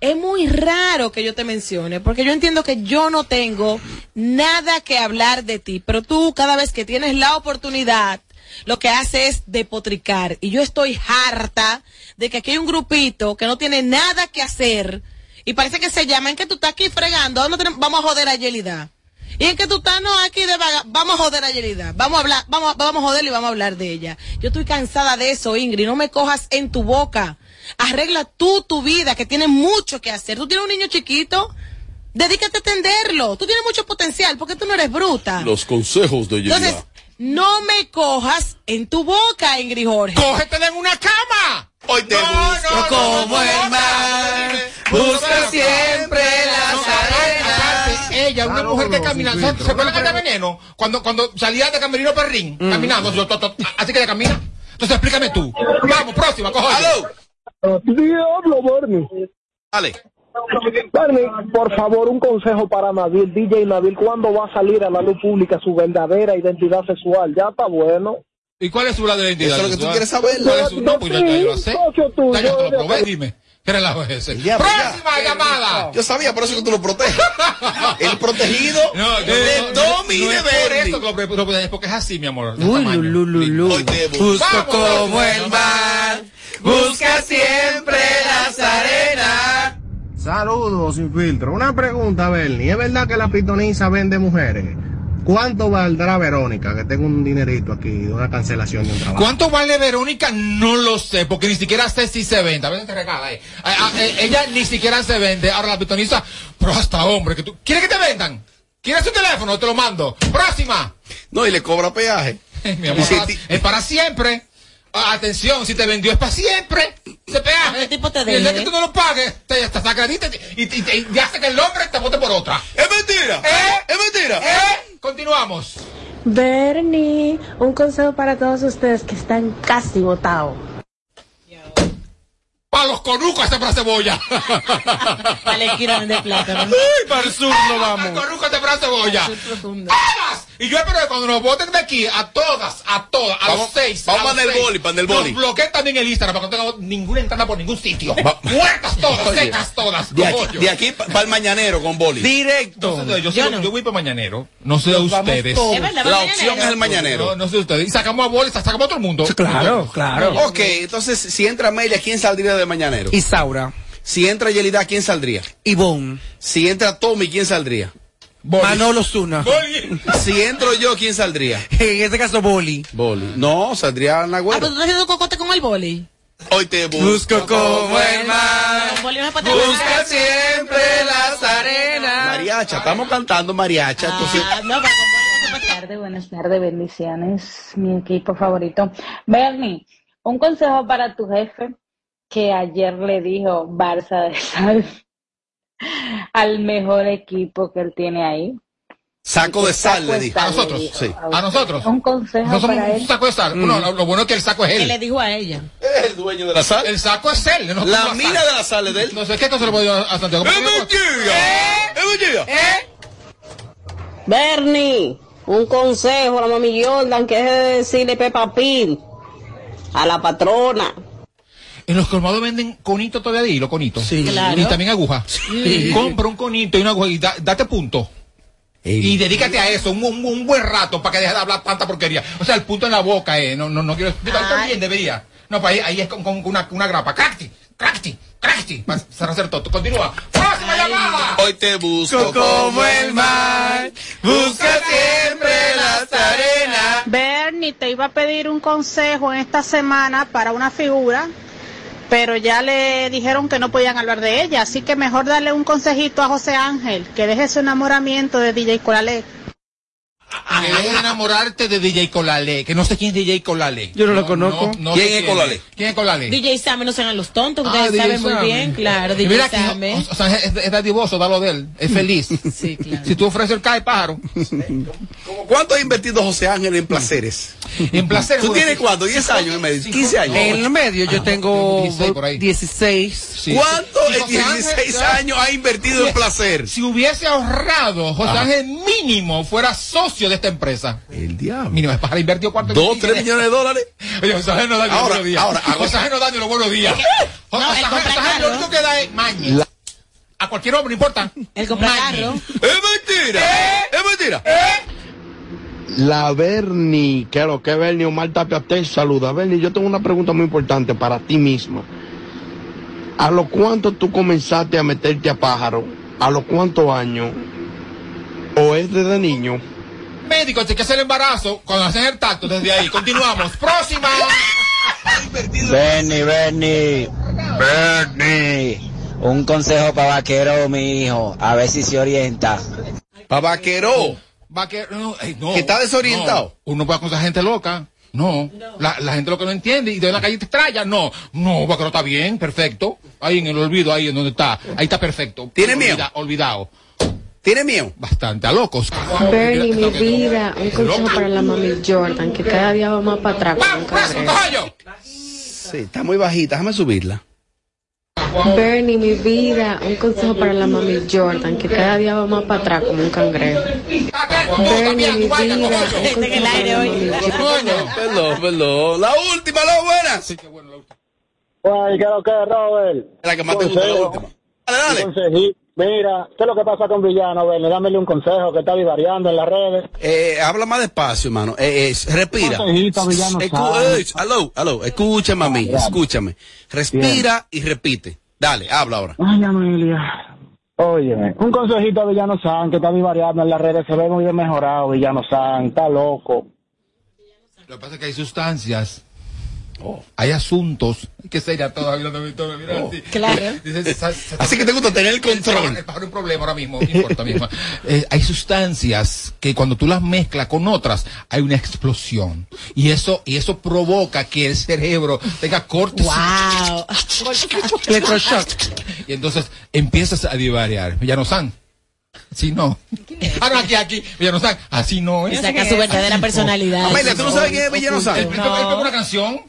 Es muy raro que yo te mencione, porque yo entiendo que yo no tengo nada que hablar de ti, pero tú cada vez que tienes la oportunidad, lo que hace es depotricar. Y yo estoy harta de que aquí hay un grupito que no tiene nada que hacer y parece que se llama en que tú estás aquí fregando, ¿dónde tenemos- vamos a joder a Yelida. Y en que tú estás no aquí de vaga, vamos a joder a Yelida, vamos a hablar, vamos, vamos a joderle y vamos a hablar de ella. Yo estoy cansada de eso, Ingrid, no me cojas en tu boca. Arregla tú tu vida, que tienes mucho que hacer. Tú tienes un niño chiquito, dedícate a atenderlo. Tú tienes mucho potencial, porque tú no eres bruta. Los consejos de Yelida. Entonces, no me cojas en tu boca, Ingrid Jorge. ¡Cógetela en una cama! Hoy te busco como el mar, busca siempre las arenas. una mujer que camina, ¿se, ¿se acuerdan que era veneno? Cuando, cuando salía de Camerino Perrín, caminando, así que ella camina. Entonces explícame tú. Vamos, próxima, cojo. Diablo, Bernie. Dale. Bernie, por favor, un consejo para Nabil, DJ Nabil, ¿cuándo va a salir a la luz pública su verdadera identidad sexual? Ya está bueno. ¿Y cuál es su verdadera identidad? Eso es lo que tú sexual? quieres saber. ¿Cuál es su- No, pues ya, ya yo lo sé. socio tuyo, Ya yo te lo de- probé, dime. ¿Qué relajo es ese? Ya, ¡Próxima llamada! Yo sabía, por eso que tú lo proteges. El protegido No, yo- de no, no, Tommy no de es por eso que lo lo porque es así, mi amor. Uy, tamaño. lu, lu, lu, lu. Justo Vamos, como el mar, busca siempre las arenas. Saludos, sin filtro. Una pregunta, Bernie. ¿Es verdad que la pitoniza vende mujeres? ¿Cuánto valdrá Verónica? Que tengo un dinerito aquí de una cancelación de un trabajo. ¿Cuánto vale Verónica? No lo sé, porque ni siquiera sé si se vende. A veces te regala ahí. Ah, eh, ella ni siquiera se vende. Ahora la pitoniza, pero hasta hombre, que tú. ¿Quieres que te vendan? ¿Quieres su teléfono? Te lo mando. Próxima. No, y le cobra peaje. Mi amor, es para siempre. Ah, atención, si te vendió es para siempre. Se peaje. ¿Qué tipo te Y el día deje? que tú no lo pagues, te, te saca y, te- y, y- y hace que el hombre te vote por otra. ¡Es mentira! ¿Eh? ¡Es mentira! ¿Eh? Continuamos. Bernie, un consejo para todos ustedes que están casi votados. Para los conucos ese para cebolla. Para la esquina de plátano. Uy, para el sur no vamos. Para el conuco ese para cebolla. Y yo espero que cuando nos voten de aquí, a todas, a todas, a Vamos- los seis. vamos a los para el seis, boli, para el boli. Nos bloqueen también el Instagram para que no tengamos ninguna entrada por ningún sitio. Muertas todas, Oye, secas todas. De aquí, cogollo. de aquí para el mañanero con boli. Directo. No sé, yo, yo, yo voy para mañanero. No sé ustedes. todos. Es verdad, La opción es el mañanero. No, no sé ustedes. Y sacamos a Boli, sacamos a todo el mundo. Claro, claro. Ok, entonces, si entra Amelia, ¿quién saldría de mañanero? Isaura. Si entra Yelida, ¿quién saldría? Ivonne. Si entra Tommy, ¿quién saldría? Manolo Zuna. Si entro yo, ¿quién saldría? En este caso, Boli. Boli. No, saldría Ah, Nagüero. pero tú estás haciendo cocote con el boli. Hoy te Busco como el mar. Boli no Busca siempre las arenas. Mariacha, estamos cantando mariacha. entonces, Ah, no, pero Buenas tardes, buenas tardes, bendiciones, mi equipo favorito. Bernie, un consejo para tu jefe que ayer le dijo Barça de sal al mejor equipo que él tiene ahí. saco de sal, le dije. A nosotros. Sí. A nosotros. Un consejo Nosotros para somos él. un saco de sal. Mm. No, lo, lo bueno es que el saco es él. le dijo a ella. Es el dueño de la sal. El saco es él. no La mina sal. de la sal es de él. No sé qué cosa le puedo decir a Santiago. ¡Es mentira! ¡Es mentira! Bernie, un consejo a la mami Jordan que deje de decirle Peppa Pig a la patrona. En los colmados venden conito todavía y los conitos. Sí. Claro. Y también aguja. Sí. Compra un conito y una aguja y da- date punto. Y dedícate a eso, un, un- un buen rato para que dejes de hablar tanta porquería. O sea, el punto en la boca, eh. No, no, no quiero. Yo también debería. No, pues ahí, ahí es con, con una, una grapa. ¡Cracti! ¡Cracti! ¡Cracti! Para hacer todo. Continúa. ¡Próxima llamada! Hoy te busco como el mar. Busca siempre las arenas. Bernie, te iba a pedir un consejo en esta semana para una figura, pero ya le dijeron que no podían hablar de ella, así que mejor darle un consejito a José Ángel, que deje su enamoramiento de DJ Colalé. Que dejes de enamorarte de DJ Colale. Que no sé quién es DJ Colale. Yo no lo conozco. no ¿Quién sé es Colale? ¿Quién es Colale? DJ Sammy, no sean los tontos, Ah, ustedes saben muy bien, claro, DJ mira que, Sammy. o, o sea, es, es dadivoso, dalo de él. Es feliz. Sí, claro. Si tú ofreces el cae pájaro. ¿Cómo ¿Cuánto ha invertido José Ángel en placeres? En placeres. ¿Tú tienes cuánto? ¿10 años en medio? ¿15 años? En el medio yo tengo 16 por ahí. 16. ¿Cuánto en José Ángel, 16 ya- años ha invertido en placer? Si hubiese ahorrado, José. Ángel mínimo fuera socio de esta empresa. El diablo. Mínimo, es para invertir cuánto. ¿Dos, tres millones de dólares? Oye, José Ángel no da ni los buenos días. ahora, ahora. José Ángel no da ni los buenos días. José Ángel- lo único que da es maña. A cualquier hombre, no importa. El compra Maña. carro. ¡Es mentira! ¡Es mentira! La Bernie, que lo que Bernie Omar Tapia te saluda. Bernie, yo tengo una pregunta muy importante para ti misma. ¿A lo cuánto tú comenzaste a meterte a pájaro? ¿A los cuántos años? ¿O es desde niño? Médico, chequeas el embarazo cuando hacen el tacto desde ahí. Continuamos. Próxima. Bernie, Bernie, Bernie. Un consejo para vaquero, mi hijo. A ver si se orienta. Pa' vaquero. No, ey, no, ¿Que está desorientado? no. uno puede con esa gente loca. No, La, la gente lo que no entiende y de la calle te extraña. No, no, vaquero está bien, perfecto. Ahí en el olvido, ahí en donde está. Ahí está perfecto. ¿Tiene Olvida- miedo? Olvidado. ¿Tiene miedo? Bastante, a locos. Bernie, mi vida, un consejo para la mami Jordan, que cada día va más para atrás cabrero. Sí, está muy bajita, déjame subirla. Bernie, mi vida, un consejo para la mami Jordan, que cada día va más para atrás como un cangrejo. Bernie, mi vida, un consejo para la mami Jordan. Perdón, perdón. La última, la buena. Ay, ¿qué es lo que es, Robert? La que más te gusta, la última. Dale, dale. Mira, ¿qué es lo que pasa con Villano, Bernie? Dámele un consejo que está divariando en las redes. Eh, habla más despacio, hermano. Eh, eh, respira. Escu- aló, aló, escúchame a mí, escúchame. Respira y repite. Dale, habla ahora. Ay, Amelia. Óyeme, un consejito a Villano San, que está divariando en las redes. Se ve muy bien mejorado, Villano San. Está loco. Lo que pasa es que hay sustancias. Hay asuntos que no Victoria, mira así. Claro. Dice, sa- sa- Así que te gusta tener el control. Es un problema ahora mismo, no importa mismo. Eh, hay sustancias que cuando tú las mezclas con otras hay una explosión y eso y eso provoca que el cerebro tenga cortes. Wow. Electroshock. Y entonces empiezas a divariar. Villano San. Así no. Ah, no, aquí, aquí. Villano San. Así no. Y saca su verdadera personalidad. Amelia, ¿tú no sabes quién es Villano San? Él pegó una canción.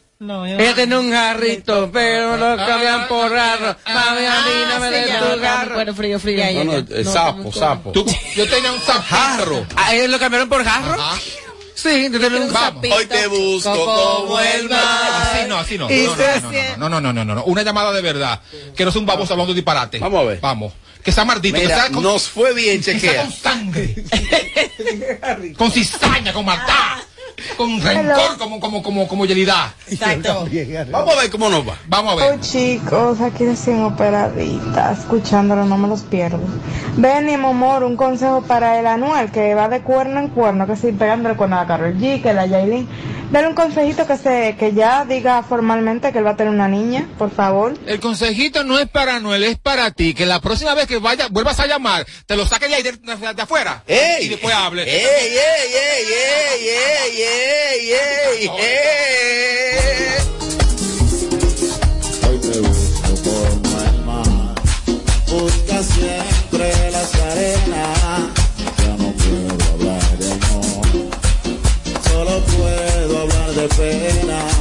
Ella tenía un jarrito, pero lo cambian por raro. Mami, a mí no me des tu jarro. Bueno, frío, frío. No, no, eh, sapo, sapo. Tú- yo tenía un zaparro. ¿A él lo cambiaron por jarro? Sí, yo tenía un Vamos. Hoy te busco como el mar. Así no, así no. No, no, no, no, no, no, no, no, no. Una llamada de verdad. Que no sea un baboso hablando disparate. Vamos a ver. Vamos. Que sea maldito. que sea con, nos fue bien, chequea. con sangre. con cizaña, con maldad. Con rencor, como, como, como, como yelidad. Exacto. Vamos a ver cómo nos va. Vamos a Oh, ver. chicos, aquí recién operadita, escuchándolo, no me los pierdo. Ven y Momor, un consejo para el Anuel, que va de cuerno en cuerno, que sí, pegándole cuerno a la Karol G, que la Yailin. Dale un consejito que se, que ya diga formalmente que él va a tener una niña, por favor. El consejito no es para Noel, es para ti. Que la próxima vez que vaya, vuelvas a llamar, te lo saques de ahí de, de- de afuera. ¡Ey! Y después hable. ¡Ey, ey, ey, ey, ey, ey, ey, ey! Hoy te busco como el mar, busca siempre las arenas. Pena.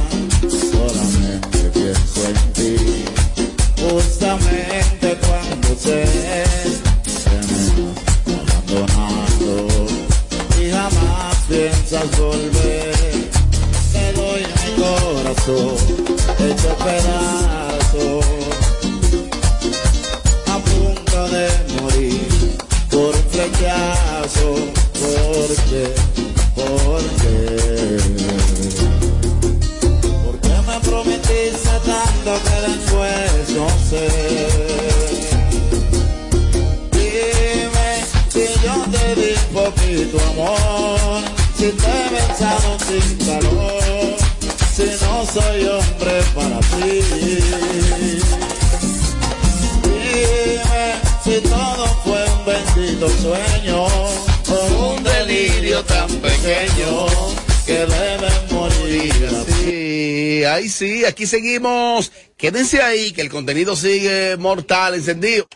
Tan pequeño que morir ahí sí, aquí seguimos. Quédense ahí, que el contenido sigue mortal, encendido.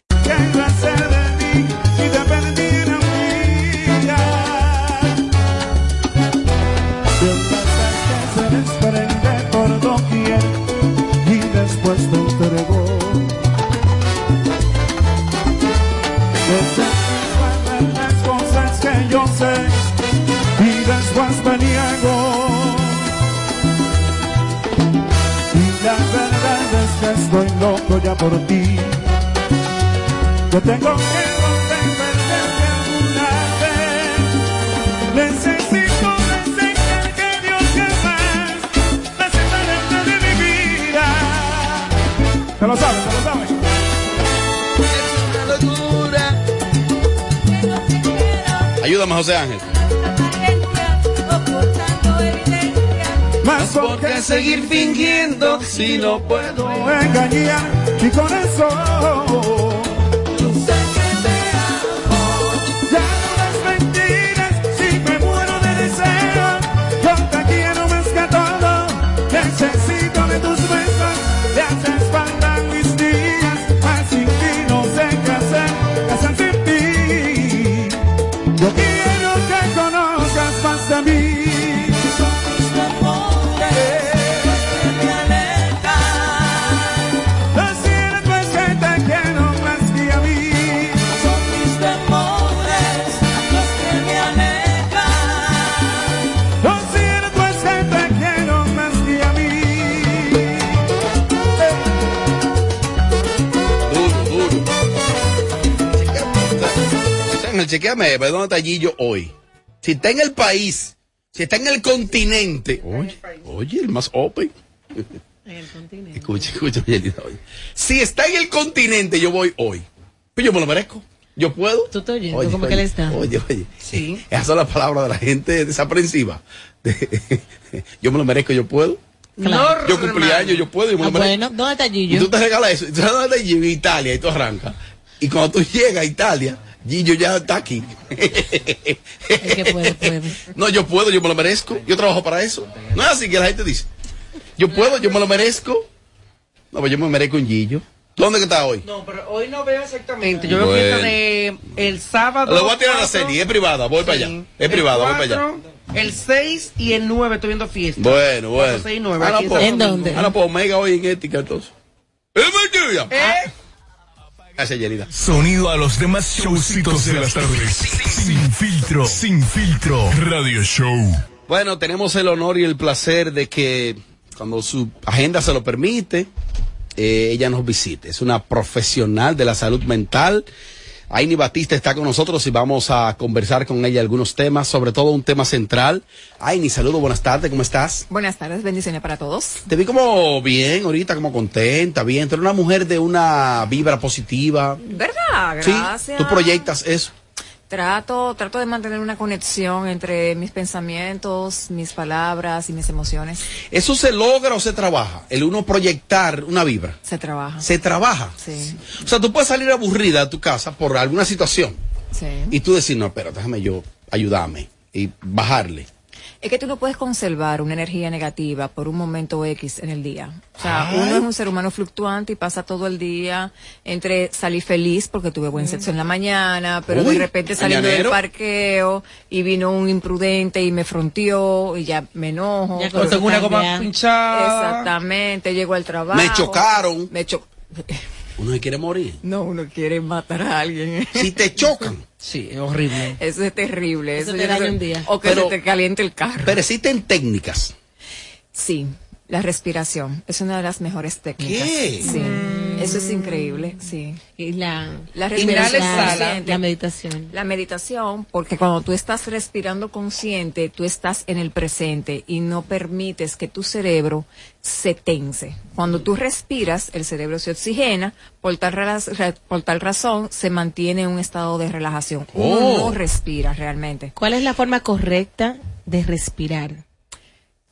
Estoy loco ya por ti. Yo tengo que perderte alguna vez. Necesito reseñar que Dios jamás me separará de mi vida. Te lo sabes, te lo sabes. Ayúdame, José Ángel. Más por qué seguir fingiendo si no puedo engañar mi corazón. Chequeame, ve dónde está Gillo hoy. Si está en el país, si está en el continente. Oye, oye, el más open. Escucha, escucha, Yelida, oye. Si está en el continente, yo voy hoy. Pues yo me lo merezco. Yo puedo. Tú estás oyendo Oye, como oye, que él está. Oye, oye. Sí. Esas son las palabras de la gente desaprensiva. De- yo me lo merezco, yo puedo. Claro. Yo cumplí años, yo puedo. Yo me Ah, lo merezco. bueno, ¿dónde está Y Gillo? tú te regalas eso. Y tú sabes dónde está Gillo en Italia y tú arrancas. Y cuando tú llegas a Italia, Gillo ya está aquí. El que puede, puede. No, yo puedo, yo me lo merezco. Yo trabajo para eso. No es así que la gente dice. Yo puedo, yo me lo merezco. No, pues yo me merezco un Gillo. ¿Dónde que está hoy? No, pero hoy no veo exactamente. Yo veo Bueno. fiesta de el sábado. Le voy a tirar la cuatro, serie, es privada, voy para allá. Es el privada, voy para allá. El 6 y el 9 estoy viendo fiesta. Bueno, bueno. Cuatro, seis y nueve, Ahora aquí en Domingo. Ahora pues Omega hoy en ética entonces. ¡Es mentira! ¿Eh? Gracias, Yerida. Sonido a los demás showcitos de las tardes. Sin filtro, sin filtro. Radio Show. Bueno, tenemos el honor y el placer de que cuando su agenda se lo permite, eh, ella nos visite. Es una profesional de la salud mental. Aini Batista está con nosotros y vamos a conversar con ella algunos temas, sobre todo un tema central. Aini, saludo, buenas tardes, ¿cómo estás? Buenas tardes, bendiciones para todos. Te vi como bien ahorita, como contenta, bien. Tú eres una mujer de una vibra positiva. ¿Verdad? Sí, Gracias. tú proyectas eso. Trato, trato de mantener una conexión entre mis pensamientos, mis palabras y mis emociones. ¿Eso se logra o se trabaja? El uno proyectar una vibra. Se trabaja. Se trabaja. Sí, O sea, tú puedes salir aburrida de tu casa por alguna situación sí. y tú decir, no, espera, déjame yo ayudarme y bajarle. Es que tú no puedes conservar una energía negativa por un momento X en el día. O sea, uno es un ser humano fluctuante y pasa todo el día entre salir feliz porque tuve buen sexo en la mañana, pero Uy, de repente saliendo del parqueo y vino un imprudente y me fronteó y ya me enojo. Ya con- tengo una goma pinchada. Exactamente, llego al trabajo. Me chocaron. Me cho- Uno se quiere morir. No, uno quiere matar a alguien. Si te chocan. Sí, es horrible. Eso es terrible. Eso Eso, te daña un día. O que Pero- se te caliente el carro. Pero existen técnicas. Sí, la respiración es una de las mejores técnicas. ¿Qué? Sí, eso es increíble, sí. Y la, La respiración exhala. consciente. la meditación. La meditación, porque cuando tú estás respirando consciente, tú estás en el presente y no permites que tu cerebro se tense. Cuando tú respiras, el cerebro se oxigena, por tal, por tal razón se mantiene en un estado de relajación. Uno Oh. no respira realmente. ¿Cuál es la forma correcta de respirar?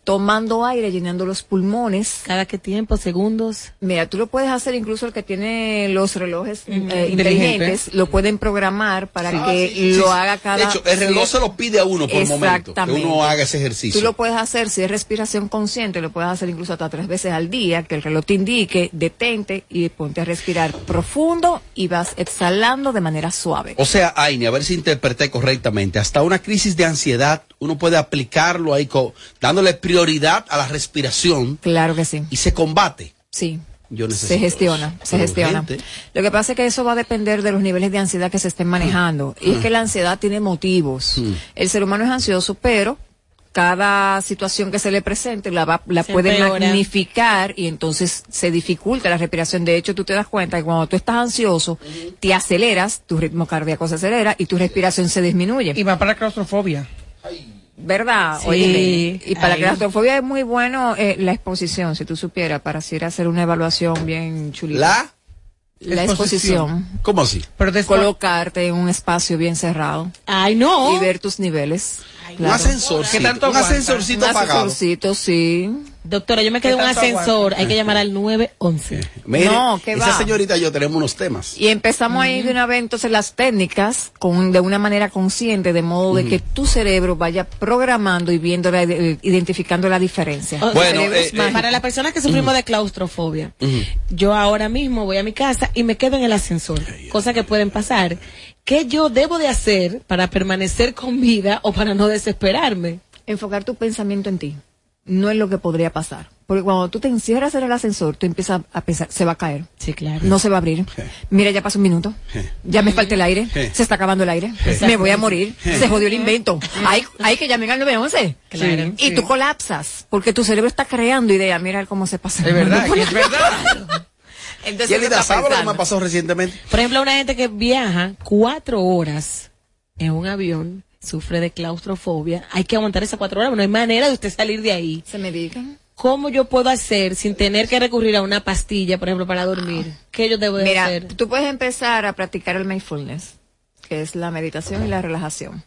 Tomando aire, llenando los pulmones. ¿Cada qué tiempo? ¿Segundos? Mira, tú lo puedes hacer incluso el que tiene los relojes eh, Inteligente. inteligentes, lo pueden programar para Ah, que sí, lo sí. haga cada... De hecho, el reloj se lo pide a uno por momento. Que uno haga ese ejercicio. Tú lo puedes hacer, si es respiración consciente, lo puedes hacer incluso hasta tres veces al día, que el reloj te indique, detente y ponte a respirar profundo y vas exhalando de manera suave. O sea, Aini, a ver si interpreté correctamente. Hasta una crisis de ansiedad, uno puede aplicarlo ahí, co- dándole prioridad a la respiración. Claro que sí. Y se combate. Sí. Yo necesito Se gestiona, se gestiona. urgente. Lo que pasa es que eso va a depender de los niveles de ansiedad que se estén manejando. Y es que la ansiedad tiene motivos. Mm. El ser humano es ansioso, pero cada situación que se le presente la, va- la Se puede empeora. magnificar y entonces se dificulta la respiración. De hecho, tú te das cuenta que cuando tú estás ansioso, te aceleras, tu ritmo cardíaco se acelera y tu respiración se disminuye. Y va para la claustrofobia. ¿Verdad? Sí. Óyeme, y para Ay. la claustrofobia es muy bueno eh, la exposición, si tú supieras, para así ir a hacer una evaluación bien chulita. La, La exposición. ¿cómo así? Pero después, Colocarte en un espacio bien cerrado Ay, no. y ver tus niveles. Un Claro. ascensorcito. ¿Qué tanto un ascensorcito Un apagado. ascensorcito, sí. Doctora, yo me quedé en un ascensor. Hay que llamar al 911. Mire, No, ¿qué esa va? señorita y yo tenemos unos temas. Y empezamos ahí de una vez entonces las técnicas con de una manera consciente, de modo de que tu cerebro vaya programando y viendo, la- eh, identificando la diferencia. O- Bueno, eh, eh, para las personas que sufrimos de claustrofobia, yo ahora mismo voy a mi casa y me quedo en el ascensor, cosas que pueden pasar. ¿Qué yo debo de hacer para permanecer con vida o para no desesperarme? enfocar tu pensamiento en ti, no en lo que podría pasar. Porque cuando tú te encierras en el ascensor, tú empiezas a pensar, se va a caer. Sí, claro. No se va a abrir. Mira, ya pasó un minuto. Ya me falta el aire. Sí. Se está acabando el aire. Me voy a morir. Se jodió el invento. Hay, hay que llamar al 911. Claro. Y tú colapsas. Porque tu cerebro está creando ideas. Mira cómo se pasa. es verdad, es verdad. Entonces, ¿qué está ¿sabe lo que me pensando? pasó recientemente? Por ejemplo, una gente que viaja cuatro horas en un avión, sufre de claustrofobia, hay que aguantar esas cuatro horas, no hay manera de usted salir de ahí. Se me digan. ¿Cómo yo puedo hacer sin tener que recurrir a una pastilla, por ejemplo, para dormir? ¿Qué yo debo de Mira, hacer? tú puedes empezar a practicar el mindfulness, que es la meditación y la relajación,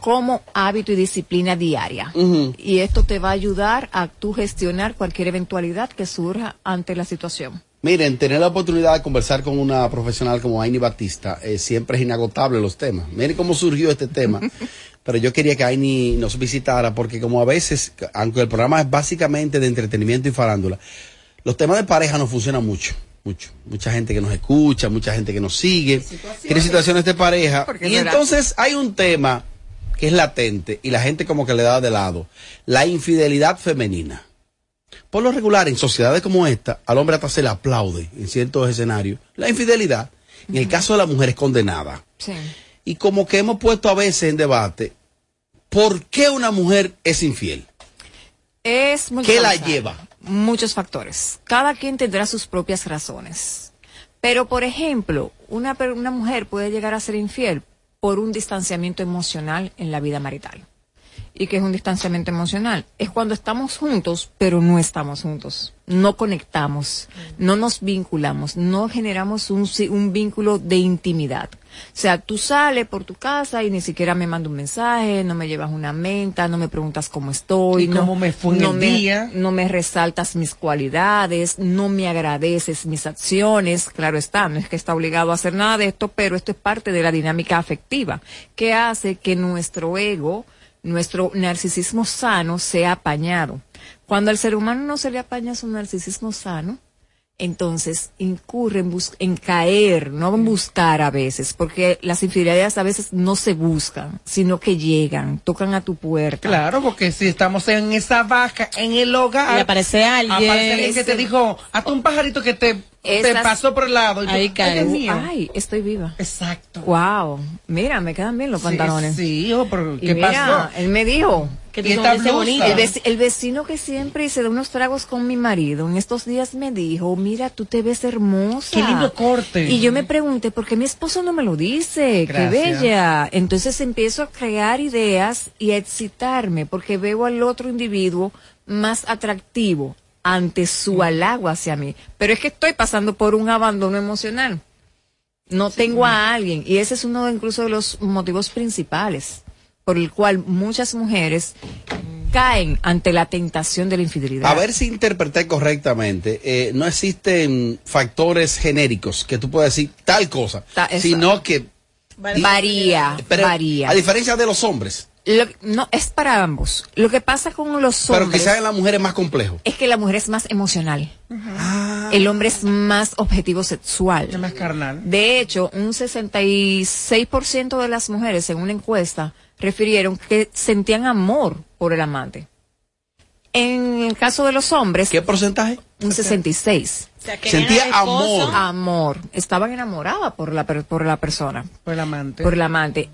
como hábito y disciplina diaria. Y esto te va a ayudar a tú gestionar cualquier eventualidad que surja ante la situación. Miren, tener la oportunidad de conversar con una profesional como Aini Batista eh, siempre es inagotable los temas. Miren cómo surgió este tema. Pero yo quería que Aini nos visitara porque como a veces, aunque el programa es básicamente de entretenimiento y farándula, los temas de pareja no funcionan mucho. Mucho. Mucha gente que nos escucha, mucha gente que nos sigue, tiene situaciones de pareja. ¿Por qué Y entonces hay un tema que es latente y la gente como que le da de lado. La infidelidad femenina. Por lo regular, en sociedades como esta, al hombre hasta se le aplaude en ciertos escenarios la infidelidad. En el caso de la mujer es condenada. Sí. Y como que hemos puesto a veces en debate, ¿por qué una mujer es infiel? Es muy ¿Qué la lleva? Muchos factores. Cada quien tendrá sus propias razones. Pero, por ejemplo, una, una mujer puede llegar a ser infiel por un distanciamiento emocional en la vida marital. ¿Y qué es un distanciamiento emocional? Es cuando estamos juntos, pero no estamos juntos. No conectamos, no nos vinculamos, no generamos un, un vínculo de intimidad. O sea, tú sales por tu casa y ni siquiera me mandas un mensaje, no me llevas una menta, no me preguntas cómo estoy, ¿Y no, cómo me fue no el me- día? no me resaltas mis cualidades, no me agradeces mis acciones. Claro está, no es que está obligado a hacer nada de esto, pero esto es parte de la dinámica afectiva que hace que nuestro ego, nuestro narcisismo sano sea apañado. Cuando al ser humano no se le apaña su narcisismo sano, entonces incurre en, bus- en caer, no en buscar a veces, porque las infidelidades a veces no se buscan, sino que llegan, tocan a tu puerta. Claro, porque si estamos en esa vaca, en el hogar. Y aparece alguien. aparece alguien que te dijo, hazte un pajarito que te, te Esas- pasó por el lado. Y tú, Ahí "Ay, cae. Dios mío". Ay, estoy viva. Exacto. Wow. Mira, me quedan bien los Sí, pantalones. Sí, hijo, pero Y ¿qué mira, pasó? él me dijo. Que ¿Y tú esta bonito. El, vec- el vecino que siempre se da unos tragos con mi marido, en estos días me dijo, mira, tú te ves hermosa. Qué lindo corte. Y yo me pregunté, ¿por qué mi esposo no me lo dice? Gracias. Qué bella. Entonces empiezo a crear ideas y a excitarme, porque veo al otro individuo más atractivo ante su halago hacia mí. Pero es que estoy pasando por un abandono emocional. No tengo a alguien. Y ese es uno de, incluso de los motivos principales por el cual muchas mujeres caen ante la tentación de la infidelidad. A ver si interpreté correctamente. eh, no existen factores genéricos que tú puedas decir tal cosa, Ta- sino que varía, pero, varía. a diferencia de los hombres, Lo- no, es para ambos. Lo que pasa con los pero hombres quizás en la mujer es más complejo. es que la mujer es más emocional. El hombre es más objetivo sexual. Es más carnal. De hecho, un 66% de las mujeres en una encuesta refirieron que sentían amor por el amante. En el caso de los hombres, ¿Qué porcentaje? un 66. O sea, que Sentía amor. Amor. Estaban enamoradas por la, per- por la persona, Por el amante. por el amante.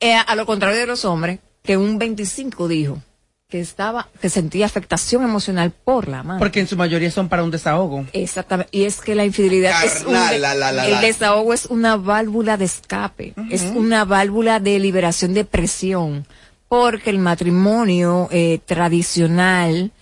Eh, a lo contrario de los hombres, que un 25 dijo que estaba, que sentía afectación emocional por la amante. Porque en su mayoría son para un desahogo. Exactamente. Y es que la infidelidad es un Carnal, de- la, la, la, el desahogo es una válvula de escape, es una válvula de liberación de presión, porque el matrimonio eh, tradicional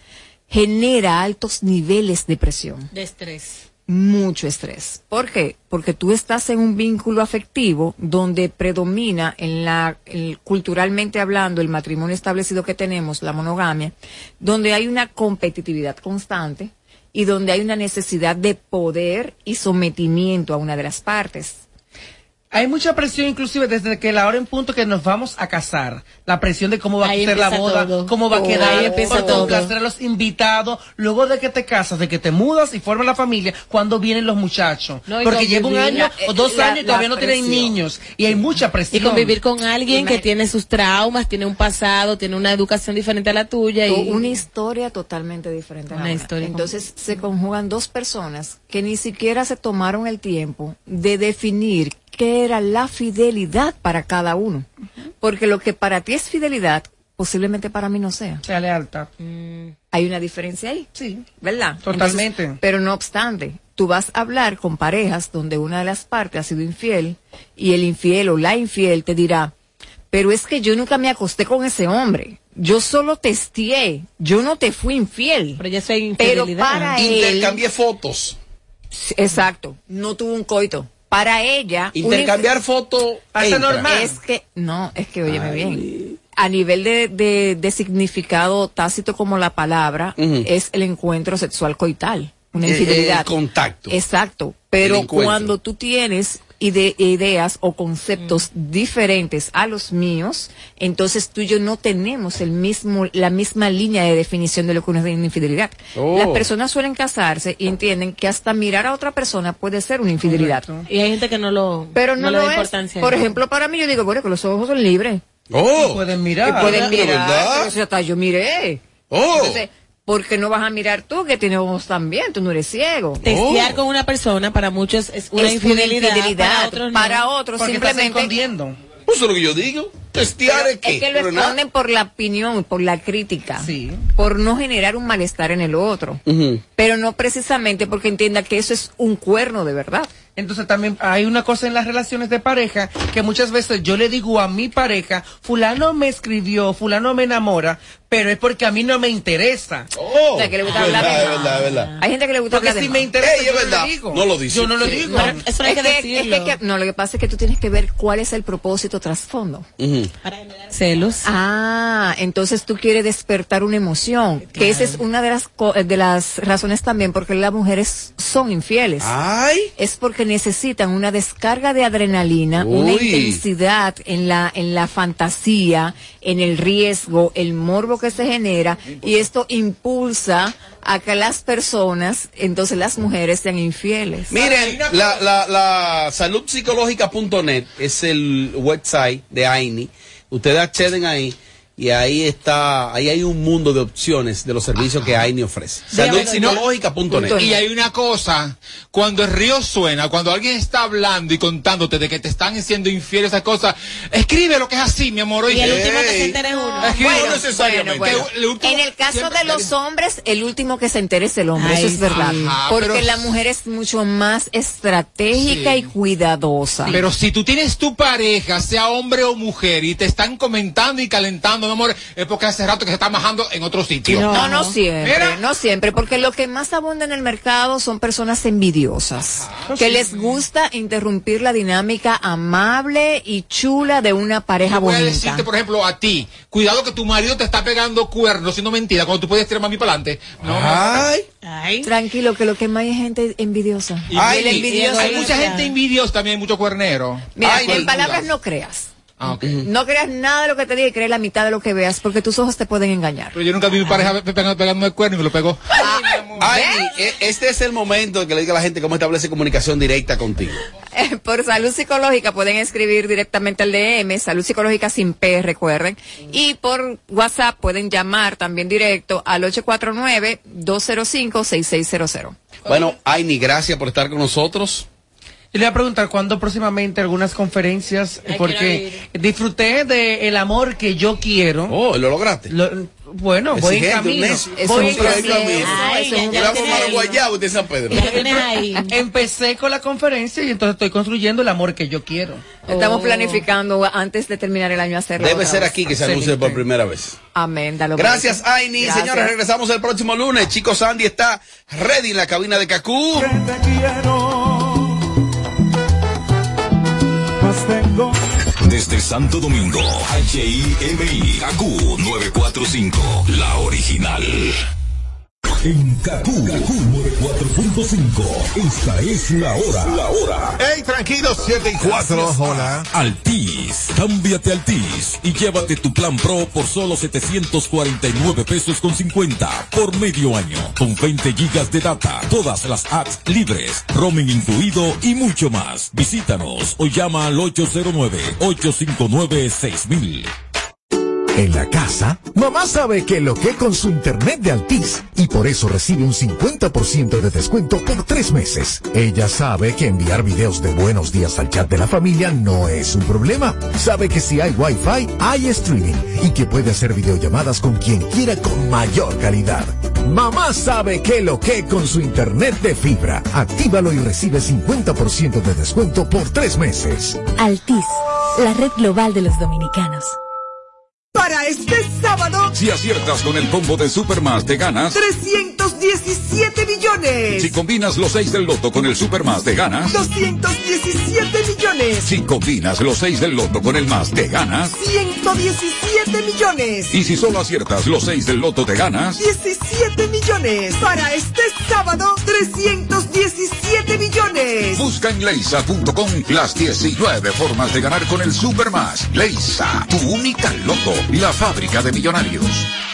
genera altos niveles de presión, De estrés. Mucho estrés. ¿Por qué? Porque tú estás en un vínculo afectivo donde predomina en la culturalmente hablando el matrimonio establecido que tenemos, la monogamia, donde hay una competitividad constante y donde hay una necesidad de poder y sometimiento a una de las partes. Hay mucha presión, inclusive desde que la hora en punto que nos vamos a casar. La presión de cómo va Ahí a ser la boda, todo. cómo va a quedar, Ahí empieza cuánto todo. placer a los invitados. Luego de que te casas, de que te mudas y formas la familia, cuando vienen los muchachos. No, y Porque lleva un año la- o dos la- años y todavía no tienen niños. Y hay mucha Y presión. convivir con alguien que tiene sus traumas, tiene un pasado, tiene una educación diferente a la tuya. Y... Una historia totalmente diferente. a la Una una. historia Entonces se conjugan dos personas que ni siquiera se tomaron el tiempo de definir qué era la fidelidad para cada uno. Porque lo que para ti es fidelidad, posiblemente para mí no sea. Sea lealtad. Hay una diferencia ahí. Sí. ¿Verdad? Totalmente. Entonces, pero no obstante, tú vas a hablar con parejas donde una de las partes ha sido infiel y el infiel o la infiel te dirá, pero es que yo nunca me acosté con ese hombre. Yo solo testeé, yo no te fui infiel. Pero ya soy Pero para él, Intercambié fotos. exacto, no tuvo un coito. Para ella, Intercambiar fotos. Pasa normal. Es que, no, es que óyeme bien. A nivel de, de, de significado tácito como la palabra, es el encuentro sexual coital, una infidelidad. el contacto. Exacto. Pero cuando tú tienes ide- ideas o conceptos diferentes a los míos, entonces tú y yo no tenemos el mismo, la misma línea de definición de lo que es una infidelidad. Oh. Las personas suelen casarse y entienden que hasta mirar a otra persona puede ser una infidelidad. Y hay gente que no lo, Pero no, lo da es. importancia. Por ejemplo, para mí yo digo, bueno, que los ojos son libres. Oh. pueden Y mirar. pueden ¿de mirar. pero si hasta yo miré. Oh. Entonces, ¿por qué no vas a mirar tú que tienes ojos también? Tú no eres ciego. Testear con una persona para muchos es una Es infidelidad, infidelidad. para otros no. Para otros Porque estás simplemente escondiendo. Eso es lo que yo digo. Testear es qué. es que lo esconden por la opinión, por la crítica, Sí. por no generar un malestar en el otro, pero no precisamente porque entienda que eso es un cuerno de verdad. Entonces también hay una cosa en las relaciones de pareja que muchas veces yo le digo a mi pareja, fulano me escribió, fulano me enamora, pero es porque a mí no me interesa. Oh. O sea, que le gusta Es hablar verdad, de más. verdad, verdad. Hay gente que le gusta Porque hablar de si más. me interesa, Ey, yo no verdad. lo digo. No lo dice. Yo no lo digo. Pero eso no hay Es que que- es decirlo. que- no, lo que pasa es que tú tienes que ver cuál es el propósito trasfondo. Celos. Ah, entonces tú quieres despertar una emoción, que esa es una de las co- de las razones también porque las mujeres son infieles. Ay. Es porque necesitan una descarga de adrenalina, una intensidad en la en la fantasía, en el riesgo, el morbo que se genera y esto impulsa a que las personas, entonces las mujeres sean infieles. Miren, la, la, la saludpsicológica.net es el website de AINI. Ustedes acceden ahí y ahí está, ahí hay un mundo de opciones de los servicios que AINI ofrece. Saludpsicológica.net. Y hay una cosa, cuando el río suena, cuando alguien está hablando y contándote de que te están siendo infieles esas cosas, escribe lo que es así, mi amor. Y el último que se Ey. entere es uno. Escribe Bueno, no necesariamente. bueno, bueno. Que el último En el caso de los hombres, el último que se entere es el hombre, Ay, eso es verdad. Ajá, Porque pero- la mujer es mucho más estratégica Sí. y cuidadosa. Pero si tú tienes tu pareja, sea hombre o mujer, y te están comentando y calentando, mi amor, es porque hace rato que se está majando en otro sitio. No. No, no siempre, Mira. no siempre, porque lo que más abunda en el mercado son personas envidiosas, que les gusta interrumpir la dinámica amable y chula de una pareja Yo voy a bonita. decirte, por ejemplo, a ti, cuidado que tu marido te está pegando cuernos, siendo mentira, cuando tú puedes tirar mami para adelante. No, Ay. Ay. Tranquilo, que lo que más hay es gente envidiosa. Y Ay, el envidioso hay mucha gente envidiosa también, mucho cuernero. Mira, Ay, en palabras no creas. Ah. No creas nada de lo que te diga y crees la mitad de lo que veas, porque tus ojos te pueden engañar. Pero yo nunca vi mi pareja pe- pegando, pegando el cuerno y me lo pegó. Ay, e- este es el momento de que le diga a la gente cómo establece comunicación directa contigo. Por salud psicológica pueden escribir directamente al DM, salud psicológica sin P, recuerden. Y por WhatsApp pueden llamar también directo al 849-205-6600. Bueno, Aini, gracias por estar con nosotros. Yo le voy a preguntar cuándo próximamente algunas conferencias, Ay, porque disfruté de el amor que yo quiero. Oh, ¿lo lograste? Lo- bueno, voy en camino. un necio. Es Voy un en camino. Guayabo de San Pedro. Empecé con la conferencia y entonces estoy construyendo el amor que yo quiero. Estamos Oh. planificando antes de terminar el año hacerlo. Debe ser aquí que se anuncie por primera vez. Amén. dalo Gracias. Aini. Gracias. Señores, regresamos el próximo lunes. Chicos, Sandy está ready en la cabina de Cacú. Desde Santo Domingo, HIMI, KQ 945, la original. En KQ 94.5, esta es la hora. La hora. Hey, tranquilos, 7 y 4. Hola. Altis, cámbiate Altis y llévate tu plan Pro por solo 749 pesos con 50 por medio año, con 20 gigas de data, todas las apps libres, roaming incluido y mucho más. Visítanos o llama al 809-859-6000. En la casa, mamá sabe que lo que con su internet de Altis y por eso recibe un 50% de descuento por tres meses. Ella sabe que enviar videos de buenos días al chat de la familia no es un problema. Sabe que si hay wifi, hay streaming y que puede hacer videollamadas con quien quiera con mayor calidad. Mamá sabe qué lo que con su internet de fibra. Actívalo y recibe 50% de descuento por tres meses. Altis, la red global de los dominicanos. Para este sábado, Si aciertas con el combo de Supermas, te ganas. 317 millones. Si combinas los 6 del loto con el Supermas, te ganas. 217 millones. Si combinas los 6 del loto con el más, te ganas. 117 millones. Y si solo aciertas los 6 del loto, te ganas. 17 millones. Para este sábado, 317 millones. Busca en leisa.com las 19 formas de ganar con el Supermas. Leisa, tu única loto, la fábrica de millonarios.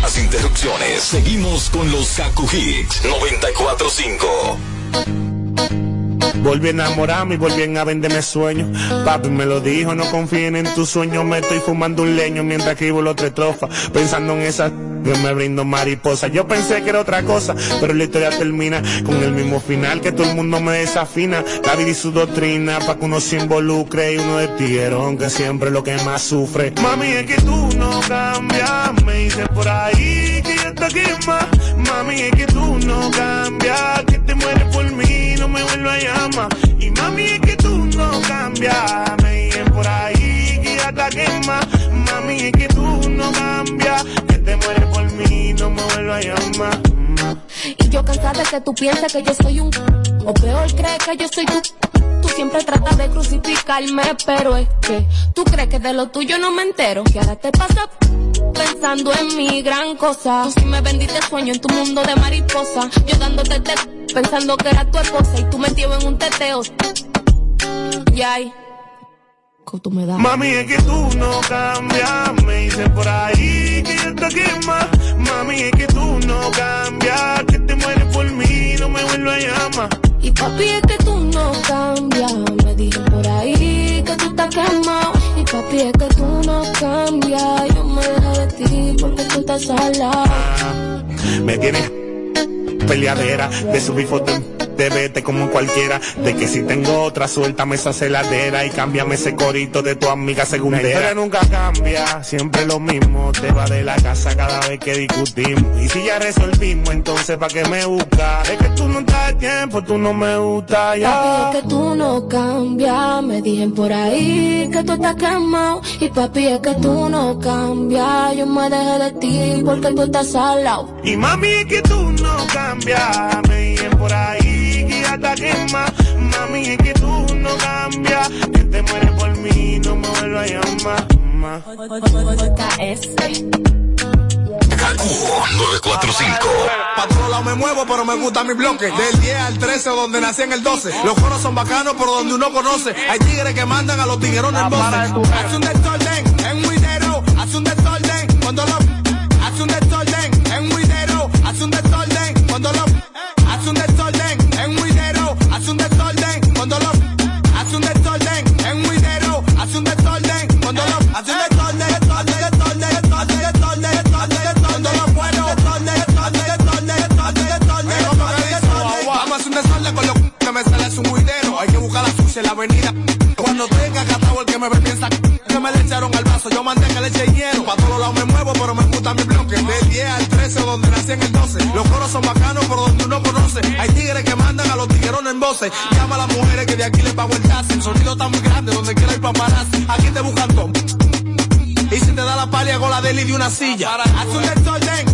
Las interrupciones. Seguimos con los Kaku Hicks 945. Volví a enamorarme y volví a venderme sueños. Papi me lo dijo, no confíen en tus sueños. Me estoy fumando un leño mientras escribo la otra estrofa. Pensando en esa que me brindo mariposa. Yo pensé que era otra cosa, pero la historia termina con el mismo final. Que todo el mundo me desafina. La vida y su doctrina, pa' que uno se involucre y uno de tiguerón, que siempre es lo que más sufre. Mami, es que tú no cambias. Me dice por ahí que está aquí más. Mami, es que tú no cambias. Que te mueres por mí, no me vuelvo a llamar. Y mami, es que tú no cambias. Me dicen por ahí que ya está quema. Mami, es que tú no cambias. Que te mueres por Y yo cansada de que tú pienses que yo soy un o peor crees que yo soy tú. Tú siempre tratas de crucificarme, pero es que tú crees que de lo tuyo no me entero. Que ahora te pasa pensando en mi gran cosa. Tú sí me vendiste sueño en tu mundo de mariposa. Yo dándote te pensando que era tu esposa y tú metido en un teteo. Y ay, que tú me das. Mami, es que tú no cambias. Me dicen por ahí que ya está quema. Mami, es que tú no cambias. Que te mueres por mí, no me vuelvo a llamar. Y papi, es que tú no cambias. Me dicen por ahí que tú estás quemado. Y papi, es que tú no cambias. Yo me dejo de ti porque tú estás al lado. Me tienes peleadera de subir fotos de vete como cualquiera de que si tengo otra suéltame esa celadera y cámbiame ese corito de tu amiga segundera pero nunca cambia siempre lo mismo te va de la casa cada vez que discutimos y si ya resolvimos entonces pa' qué me buscas es que tú no estás de tiempo tú no me gustas ya Papi, es que tú no cambias. Me dicen por ahí que tú estás quemado. Y papi, es que tú no cambias. Yo me dejé de ti porque tú estás al lado. Y mami, es que tú no cambias. Me dicen por ahí ya está quema. Mami, es que tú no cambias. Que te mueres por mí, no me vuelvo a llamar. Ma. Kaku 945. Pa' todos lados me muevo, pero me gusta mi bloque. Del 10 al 13, donde nací en el 12. Los coros son bacanos, por donde uno conoce. Hay tigres que mandan a los tiguerones en voces. Hace un desorden en la avenida. Cuando tenga catado el que me ve piensa que me le echaron al vaso. Yo mandé que le eche hielo. Pa' todos lados me muevo, pero me gusta mi bloque. Del 10 al 13, donde nací en el 12. Los coros son bacanos, por donde uno conoce. Hay tigres que mandan a los tiguerones en voces. Llama a las mujeres que de aquí le pago el taxi. El sonido está muy grande, donde quiera ir paparazzi. Aquí te buscan todo. Y si te da la palia con la deli de una silla. Hace un desorden en